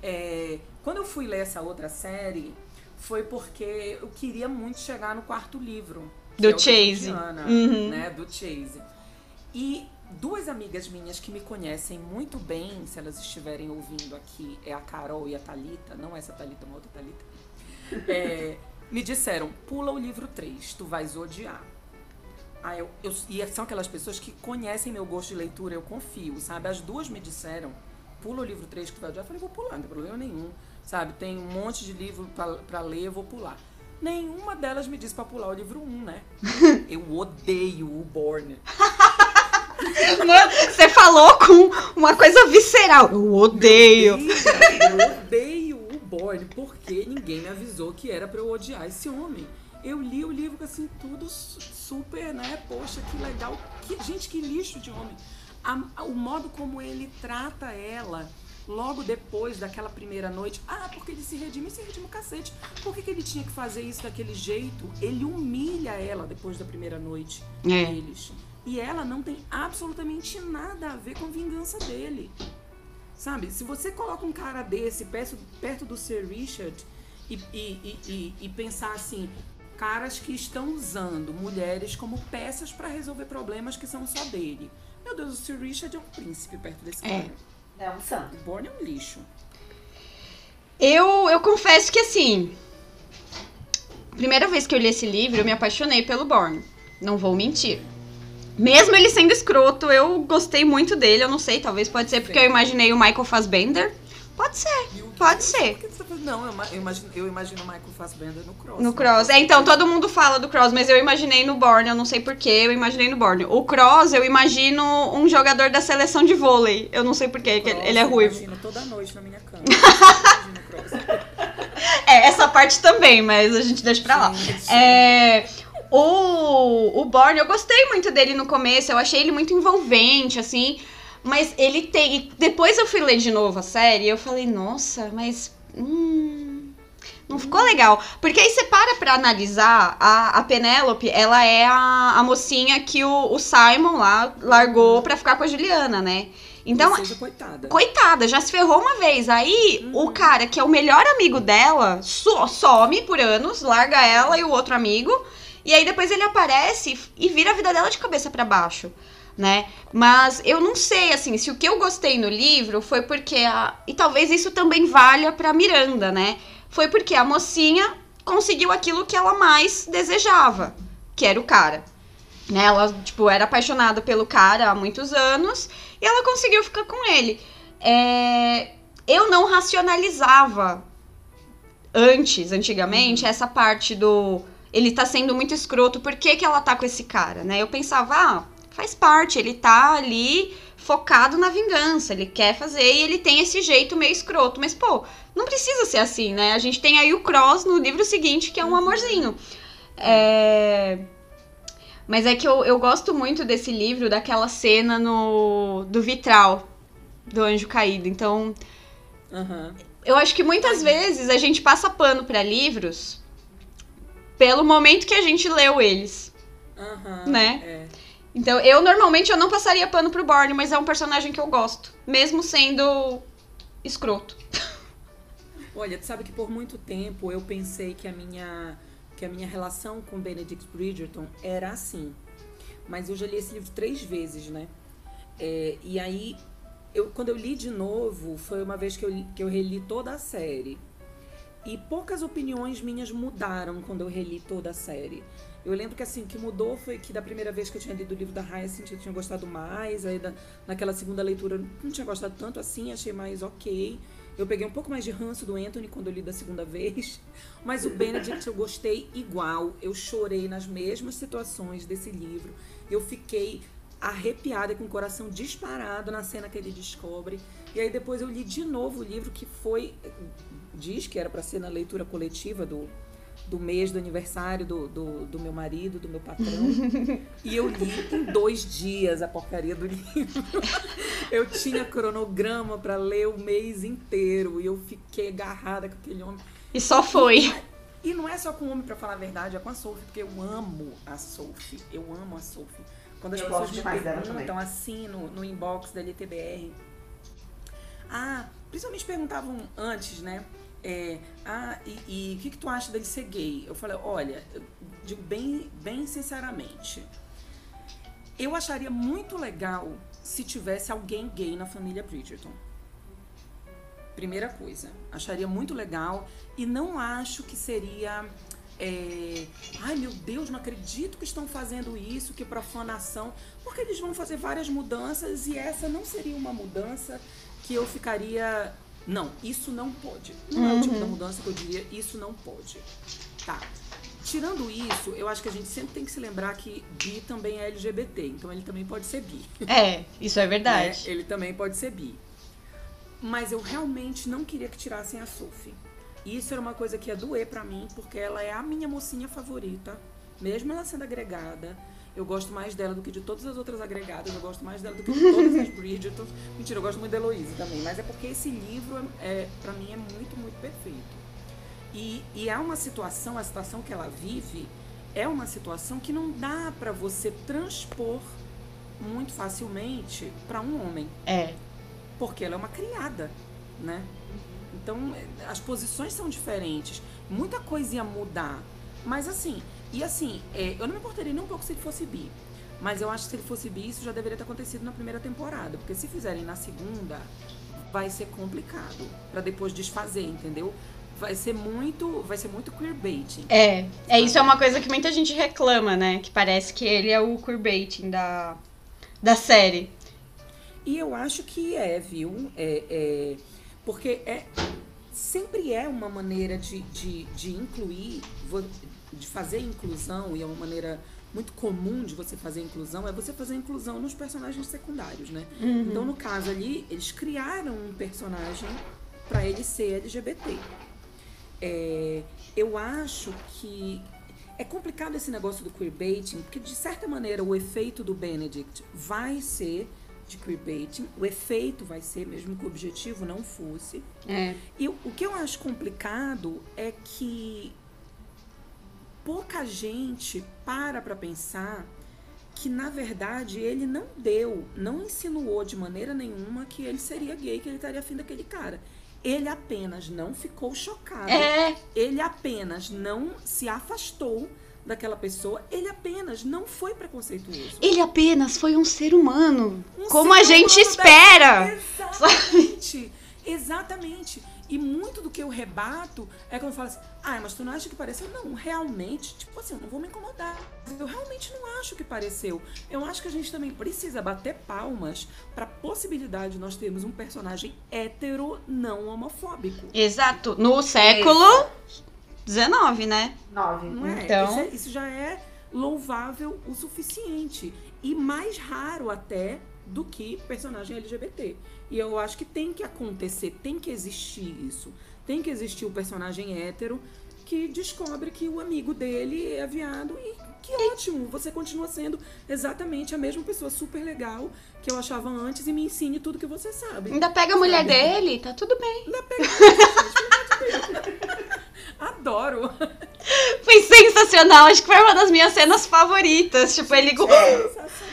É, quando eu fui ler essa outra série, foi porque eu queria muito chegar no quarto livro. que Do é Chase. Uhum. né? Do Chase. E duas amigas minhas que me conhecem muito bem, se elas estiverem ouvindo aqui, é a Carol e a Thalita, não essa Thalita, uma outra Thalita. (laughs) É, me disseram, pula o livro 3, tu vais odiar. Ah, eu, eu, e são aquelas pessoas que conhecem meu gosto de leitura, eu confio, sabe? As duas me disseram, pula o livro 3 que tu vai odiar. Eu falei, vou pular, não tem problema nenhum, sabe? Tem um monte de livro pra ler, eu vou pular. Nenhuma delas me disse pra pular o livro 1, né? (laughs) eu odeio o Borne. Mano, você falou com uma coisa visceral. Eu odeio. Eu odeio o Borne porque ninguém me avisou que era pra eu odiar esse homem. Eu li o livro assim, tudo su- super, né? Poxa, que legal. Que, gente, que lixo de homem. A- o modo como ele trata ela logo depois daquela primeira noite. Ah, porque ele se redime, se redime o cacete. Por que, que ele tinha que fazer isso daquele jeito? Ele humilha ela depois da primeira noite É. deles. E ela não tem absolutamente nada a ver com a vingança dele. Sabe? Se você coloca um cara desse perto, perto do Sir Richard e, e, e, e- e pensar assim, caras que estão usando mulheres como peças para resolver problemas que são só dele. Meu Deus, o Sir Richard é um príncipe perto desse É. cara. É um santo. O Borne é um lixo. Eu, eu confesso que assim. Primeira vez que eu li esse livro, eu me apaixonei pelo Borne. Não vou mentir. Mesmo ele sendo escroto, eu gostei muito dele. Eu não sei, talvez pode ser porque eu imaginei o Michael Fassbender. Pode ser, pode ser. Não, eu, ima- eu imagino, eu imagino o Michael Fassbender no Cross. No Cross. É, então, todo mundo fala do Cross, mas eu imaginei no Borne, eu não sei porquê, eu imaginei no Borne. O Cross, eu imagino um jogador da seleção de vôlei. Eu não sei porquê, que ele, é Cross, eu ruivo. imagino toda noite na minha cama. (laughs) Imagino o Cross. É, essa parte também, mas a gente deixa pra lá. Gente. É, o, o Borne, eu gostei muito dele no começo, eu achei ele muito envolvente, assim. Mas ele tem. e Depois eu fui ler de novo a série e eu falei, nossa, mas. Hum, não ficou legal. Porque aí você para pra analisar, a, a Penélope, ela é a, a mocinha que o, o Simon lá largou pra ficar com a Juliana, né? Então, seja, coitada. Coitada, já se ferrou uma vez. Aí o cara, que é o melhor amigo dela, so- some por anos, larga ela e o outro amigo. E aí depois ele aparece e vira a vida dela de cabeça pra baixo, né? Mas eu não sei, assim, se o que eu gostei no livro foi porque a... E talvez isso também valha pra Miranda, né? Foi porque a mocinha conseguiu aquilo que ela mais desejava, que era o cara. Né? Ela, tipo, era apaixonada pelo cara há muitos anos e ela conseguiu ficar com ele. É, eu não racionalizava antes, antigamente, essa parte do ele tá sendo muito escroto, por que, que ela tá com esse cara, né? Eu pensava, ah, faz parte, ele tá ali focado na vingança, ele quer fazer e ele tem esse jeito meio escroto, mas pô, não precisa ser assim, né? A gente tem aí o Cross no livro seguinte, que é um amorzinho. É... Mas é que eu, eu gosto muito desse livro, daquela cena no do vitral do anjo caído. Então, Aham. eu acho que muitas vezes a gente passa pano pra livros pelo momento que a gente leu eles. Aham. Né? É. Então, eu normalmente eu não passaria pano pro Borne, mas é um personagem que eu gosto, mesmo sendo escroto. Olha, tu sabe que por muito tempo eu pensei que a minha que a minha relação com Benedict Bridgerton era assim. Mas eu já li esse livro três vezes, né? É, e aí, eu, quando eu li de novo, foi uma vez que eu, que eu reli toda a série. E poucas opiniões minhas mudaram quando eu reli toda a série. Eu lembro que assim, o que mudou foi que da primeira vez que eu tinha lido o livro da Hyacinth eu tinha gostado mais, aí da, naquela segunda leitura eu não tinha gostado tanto assim, achei mais ok. Eu peguei um pouco mais de ranço do Anthony quando eu li da segunda (laughs) vez, mas o Benedict eu gostei igual. Eu chorei nas mesmas situações desse livro. Eu fiquei arrepiada com o coração disparado na cena que ele descobre. E aí depois eu li de novo o livro que foi diz que era para ser na leitura coletiva do, do mês do aniversário do, do, do meu marido, do meu patrão. (laughs) e eu li em dois dias a porcaria do livro. (laughs) eu tinha cronograma para ler o mês inteiro e eu fiquei agarrada com aquele homem. E só foi. E não é só com o homem, pra falar a verdade, é com a Sophie, porque eu amo a Sophie. Eu amo a Sophie. Quando as Eu pessoas me perguntam assim no, no inbox da LTBR. Ah, principalmente perguntavam antes, né? É, ah, e, o que, que tu acha dele ser gay? Eu falei, olha, eu digo bem, bem sinceramente. Eu acharia muito legal se tivesse alguém gay na família Bridgerton. Primeira coisa, acharia muito legal e não acho que seria. é, Ai meu Deus, não acredito que estão fazendo isso, que profanação. Porque eles vão fazer várias mudanças e essa não seria uma mudança que eu ficaria. Não, isso não pode. Não é o tipo da mudança que eu diria, isso não pode. Tá. Tirando isso, eu acho que a gente sempre tem que se lembrar que bi também é LGBT, então ele também pode ser bi. É, isso é verdade. né? Ele também pode ser bi. Mas eu realmente não queria que tirassem a Sophie. Isso era uma coisa que ia doer pra mim, porque ela é a minha mocinha favorita. Mesmo ela sendo agregada, eu gosto mais dela do que de todas as outras agregadas. Eu gosto mais dela do que de todas as (laughs) Bridgerton. Mentira, eu gosto muito da Heloise também. Mas é porque esse livro, é, pra mim, é muito, muito perfeito. E, e é uma situação, a situação que ela vive, é uma situação que não dá pra você transpor muito facilmente pra um homem É. porque ela é uma criada, né? Então, eh, as posições são diferentes. Muita coisa ia mudar. Mas assim, e assim, eh, eu não me importaria nem um pouco se ele fosse bi. Mas eu acho que se ele fosse bi, isso já deveria ter acontecido na primeira temporada. Porque se fizerem na segunda, vai ser complicado. Pra depois desfazer, entendeu? Vai ser muito. Vai ser muito queerbaiting. É, é isso é uma coisa que muita gente reclama, né? Que parece que ele é o queerbaiting da, da série. E eu acho que é, viu? É, é, porque é, sempre é uma maneira de, de, de incluir, de fazer inclusão, e é uma maneira muito comum de você fazer inclusão, é você fazer inclusão nos personagens secundários, né? Então, no caso ali, eles criaram um personagem para ele ser LGBT. É, eu acho que é complicado esse negócio do queerbaiting, porque de certa maneira o efeito do Benedict vai ser de queerbaiting, o efeito vai ser, mesmo que o objetivo não fosse. É. E o que eu acho complicado é que pouca gente para pra pensar que na verdade ele não deu, não insinuou de maneira nenhuma que ele seria gay, que ele estaria afim daquele cara. Ele apenas não ficou chocado. É, Ele apenas não se afastou daquela pessoa, ele apenas não foi preconceituoso. ele apenas foi um ser humano. Um como ser a gente humano espera. Exatamente. Exatamente. E muito do que eu rebato é quando eu falo assim, ah, mas tu não acha que pareceu? Não, realmente, tipo assim, eu não vou me incomodar. Eu realmente não acho que pareceu. Eu acho que a gente também precisa bater palmas pra possibilidade de nós termos um personagem hétero não homofóbico. Exato. No século XIX, né? Nove. Não é? Então- Isso, é- isso já é louvável o suficiente. E mais raro até do que personagem LGBT. E eu acho que tem que acontecer, tem que existir isso. Tem que existir o personagem hétero que descobre que o amigo dele é viado e que ótimo, você continua sendo exatamente a mesma pessoa super legal que eu achava antes e me ensine tudo que você sabe. Ainda pega a mulher dele, tá tudo bem. Ainda pega pelo amor de Deus. (laughs) Adoro. Foi sensacional, acho que foi uma das minhas cenas favoritas. Tipo, ele com.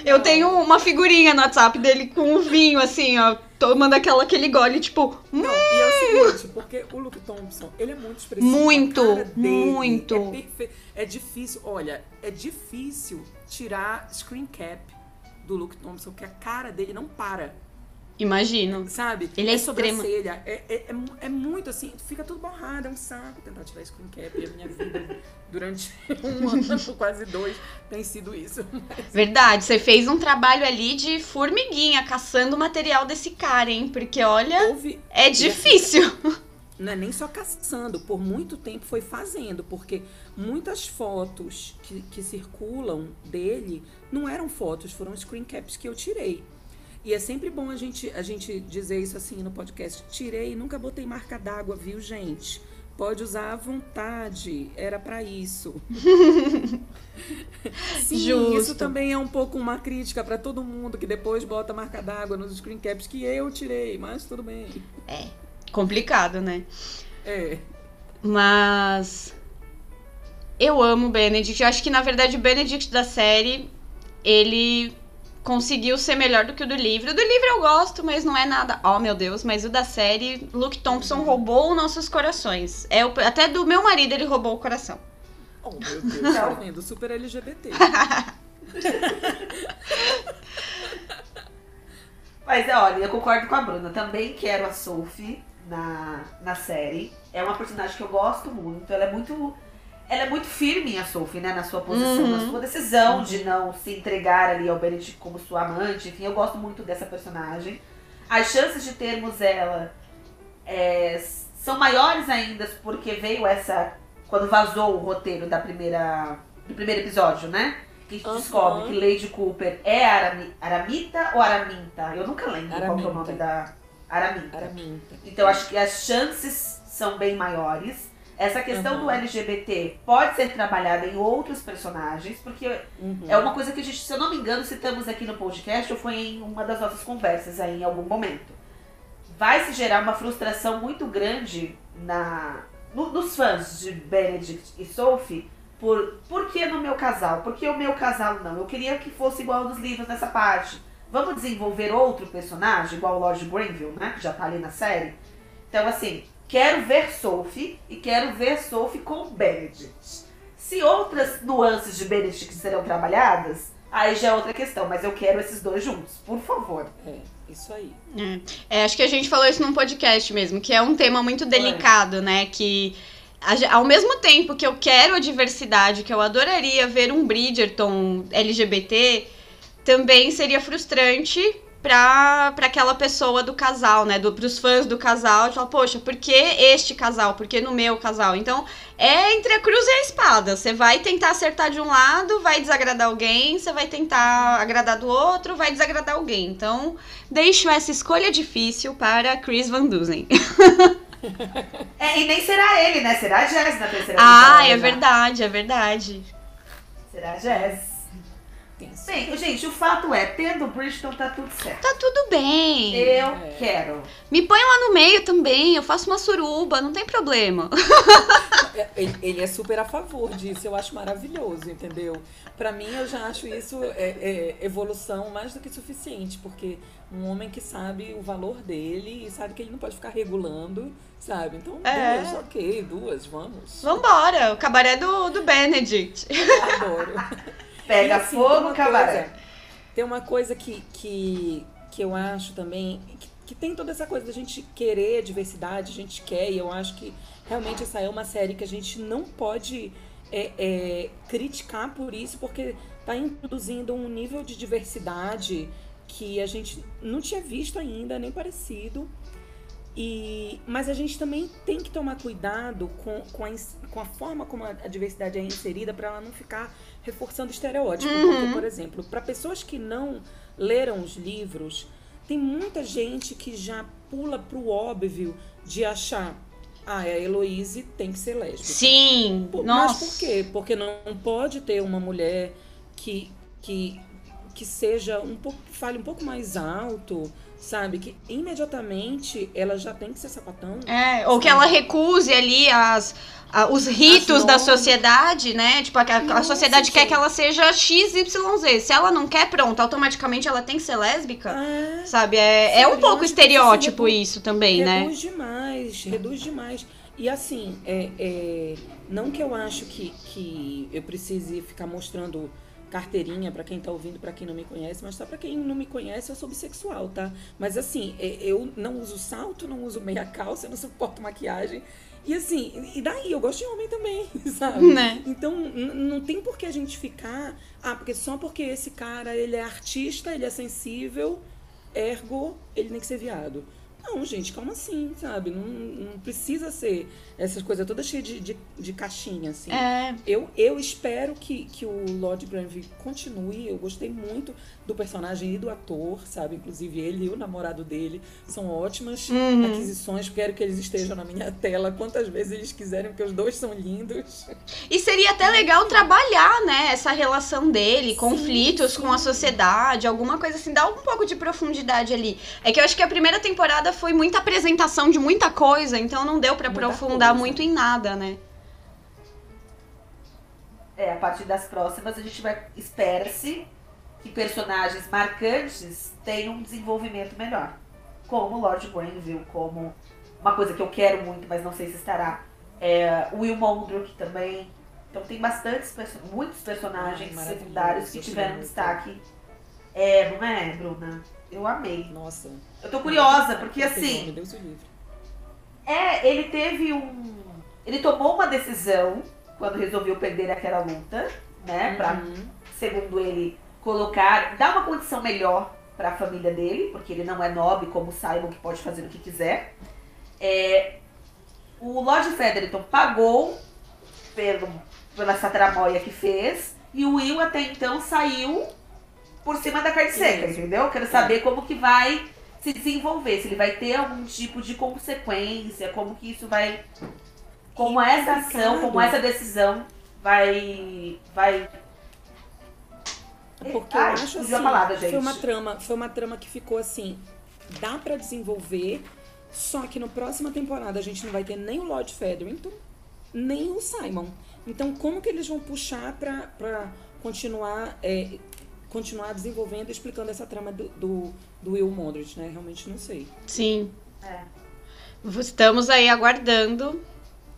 Eu tenho uma figurinha no WhatsApp dele com um vinho, assim, ó, tomando aquela, aquele gole, tipo, Não, e é o seguinte, porque o Luke Thompson, ele é muito expressivo. Muito, muito. É, perfe- é difícil, olha, é difícil tirar screen cap do Luke Thompson, que a cara dele não para, imagino. sabe? Ele é extremo. sobrancelha, é, é, é, é muito assim, fica tudo borrado, é um saco tentar tirar screen cap. E a minha vida (laughs) durante um ano, (laughs) quase dois, tem sido isso. Verdade, você fez um trabalho ali de formiguinha, caçando o material desse cara, hein? Porque olha, Houve, é assim, difícil. (laughs) não é nem só caçando, por muito tempo foi fazendo, porque muitas fotos que, que circulam dele não eram fotos, foram screen caps que eu tirei. E é sempre bom a gente, a gente dizer isso assim no podcast. Tirei, nunca botei marca d'água, viu, gente? Pode usar à vontade, era pra isso. (laughs) Sim, Justo. isso também é um pouco uma crítica pra todo mundo que depois bota marca d'água nos screen caps que eu tirei, mas tudo bem. Complicado, né? É. Mas eu amo o Benedict. Eu acho que na verdade o Benedict da série ele conseguiu ser melhor do que o do livro. O do livro eu gosto, mas não é nada. Oh meu Deus, mas o da série, Luke Thompson roubou nossos corações. É o- até do meu marido ele roubou o coração. Oh, meu Deus, tá (laughs) vendo? Super LGBT. (laughs) Mas olha, eu concordo com a Bruna. Também quero a Sophie na, na série. É uma personagem que eu gosto muito. Ela é muito. Ela é muito firme, a Sophie, né? Na sua posição, Uhum. na sua decisão de não se entregar ali ao Benedict como sua amante. Enfim, eu gosto muito dessa personagem. As chances de termos ela é, são maiores ainda porque veio essa. Quando vazou o roteiro da primeira, do primeiro episódio, né? Que a gente Aham. descobre que Lady Cooper é Arami, Aramita ou Araminta? Eu nunca lembro qual que é o Araminta. nome da Araminta. Araminta. Então acho que as chances são bem maiores. Essa questão Uhum. do LGBT pode ser trabalhada em outros personagens, porque Uhum. é uma coisa que a gente, se eu não me engano, citamos aqui no podcast ou foi em uma das nossas conversas aí em algum momento. Vai se gerar uma frustração muito grande na, no- nos fãs de Benedict e Sophie por por que no meu casal? Por que o meu casal não? Eu queria que fosse igual nos livros nessa parte. Vamos desenvolver outro personagem, igual o Lord Grenville, né? Que já tá ali na série. Então, assim, quero ver Sophie e quero ver Sophie com Benedict. Se outras nuances de Benedict serão trabalhadas, aí já é outra questão. Mas eu quero esses dois juntos, por favor. É, isso aí. É, acho que a gente falou isso num podcast mesmo, que é um tema muito delicado, né? Que ao mesmo tempo que eu quero a diversidade, que eu adoraria ver um Bridgerton LGBT, também seria frustrante pra, pra aquela pessoa do casal, né? Do, pros fãs do casal, de falar, poxa, por que este casal? Por que no meu casal? Então, é entre a cruz e a espada. Você vai tentar acertar de um lado, vai desagradar alguém, você vai tentar agradar do outro, vai desagradar alguém. Então, deixo essa escolha difícil para Chris Van Dusen. (laughs) É, e nem será ele, né? Será a Jazz na terceira ah, é verdade, é verdade. Será a Jazz. Tem sim. Bem, gente, o fato é, tendo o Bridgeton tá tudo certo. Tá tudo bem. Eu É. quero. Me põe lá no meio também, eu faço uma suruba, não tem problema. (laughs) Ele, ele é super a favor disso, eu acho maravilhoso, entendeu? Pra mim, eu já acho isso é, é, evolução mais do que suficiente, porque um homem que sabe o valor dele e sabe que ele não pode ficar regulando, sabe? Então, É. duas, ok, duas, vamos. Vambora, o cabaré do, do Benedict. Adoro. (laughs) Pega E, assim, fogo, cabaré. coisa- Tem uma coisa que, que, que eu acho também, que que tem toda essa coisa da gente querer diversidade, a gente quer, e eu acho que realmente essa é uma série que a gente não pode é, é, criticar por isso, porque está introduzindo um nível de diversidade que a gente não tinha visto ainda, nem parecido. E, mas a gente também tem que tomar cuidado com, com, a, com a forma como a, a diversidade é inserida para ela não ficar reforçando estereótipo. Uhum. Porque, por exemplo, para pessoas que não leram os livros, tem muita gente que já pula pro óbvio de achar ah, a Heloise tem que ser lésbica. Sim, Pô, nossa. Mas por quê? Porque não pode ter uma mulher que, que, que seja um pouco, fale um pouco mais alto, sabe? Que imediatamente ela já tem que ser sapatão. É, ou sabe? que ela recuse ali as, a, os ritos da sociedade, né? Tipo, a, a, a sociedade quer que ela seja XYZ. Se ela não quer, pronto, automaticamente ela tem que ser lésbica. É, sabe? É, é um pouco estereótipo isso também, reduz né? Reduz demais, reduz demais. E assim, é, é, não que eu acho que, que eu precise ficar mostrando carteirinha para quem tá ouvindo, para quem não me conhece, mas só para quem não me conhece, eu sou bissexual, tá? Mas assim, eu não uso salto, não uso meia calça, eu não suporto maquiagem. E assim, e daí? Eu gosto de homem também, (laughs) sabe? Né? Então, não tem por que a gente ficar. Ah, porque só porque esse cara ele é artista, ele é sensível, ergo, ele tem que ser viado. Não, gente, calma assim, sabe? Não, não precisa ser essas coisas todas cheias de, de, de caixinha, assim. É. Eu, eu espero que, que o Lord Granville continue. Eu gostei muito do personagem e do ator, sabe? Inclusive ele e o namorado dele são ótimas uhum. aquisições. Quero que eles estejam na minha tela quantas vezes eles quiserem, porque os dois são lindos. E seria até legal trabalhar, né? Essa relação dele, sim, conflitos sim. com a sociedade, alguma coisa assim, dar um pouco de profundidade ali. É que eu acho que a primeira temporada foi muita apresentação de muita coisa, então não deu para aprofundar muito em nada, né? É, a partir das próximas a gente vai espera-se que personagens marcantes tenham um desenvolvimento melhor. Como Lord Grenville, como uma coisa que eu quero muito, mas não sei se estará. É, Will Mondrick também. Então tem bastantes, muitos personagens Ai, secundários que tiveram destaque. É, não é, Bruna? Eu amei. Nossa. Eu tô curiosa, porque assim. Deus o livre. É, ele teve um. Ele tomou uma decisão quando resolveu perder aquela luta, né? Pra, uhum. segundo ele, colocar, dar uma condição melhor para a família dele, porque ele não é nobre como Simon, que pode fazer o que quiser. É, o Lord Fredericton pagou pelo, pela essa tramóia que fez, e o Will até então saiu por cima da carne seca, entendeu? Quero saber como que vai se desenvolver, se ele vai ter algum tipo de consequência, como que isso vai. Como essa ação, como essa decisão vai, vai porque Ai, eu acho assim, palavra, foi uma trama, foi uma trama que ficou assim, dá para desenvolver, só que na próxima temporada a gente não vai ter nem o Lord Featherington, nem o Simon. Então como que eles vão puxar pra, pra continuar é, continuar desenvolvendo explicando essa trama do, do, do Will Mondridge, né? Realmente não sei. Sim. É. Estamos aí aguardando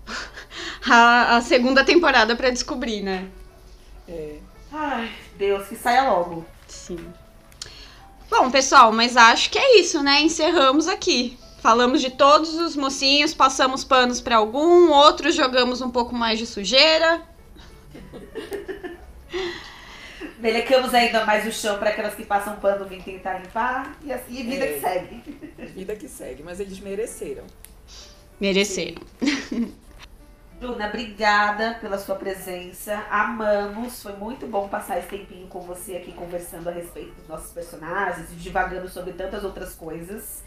(laughs) a, a segunda temporada para descobrir, né? É. Ai, Deus, que saia logo. Sim. Bom, pessoal, mas acho que é isso, né? Encerramos aqui. Falamos de todos os mocinhos, passamos panos para algum, outros jogamos um pouco mais de sujeira. (laughs) (laughs) Delecamos ainda mais o chão para aquelas que passam pano vir tentar limpar e assim, vida é, que segue. (laughs) Vida que segue, mas eles mereceram. Mereceram. (laughs) Bruna, obrigada pela sua presença. Amamos. Foi muito bom passar esse tempinho com você aqui conversando a respeito dos nossos personagens e divagando sobre tantas outras coisas.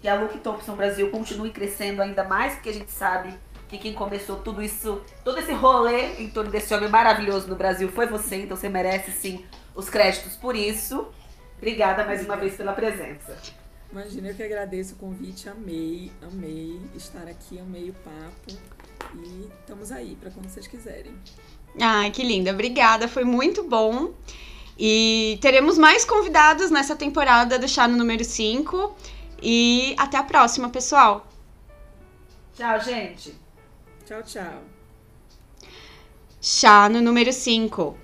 Que a Luke Thompson Brasil continue crescendo ainda mais, porque a gente sabe que quem começou tudo isso, todo esse rolê em torno desse homem maravilhoso no Brasil foi você, então você merece sim os créditos por isso. Obrigada mais uma vez pela presença. Imagina, eu que agradeço o convite, amei, amei estar aqui, amei o papo. E estamos aí para quando vocês quiserem. Ai, que linda. Obrigada, foi muito bom. E teremos mais convidados nessa temporada do Chá no número 5. E até a próxima, pessoal. Tchau, gente. Tchau, tchau. Chá no número 5.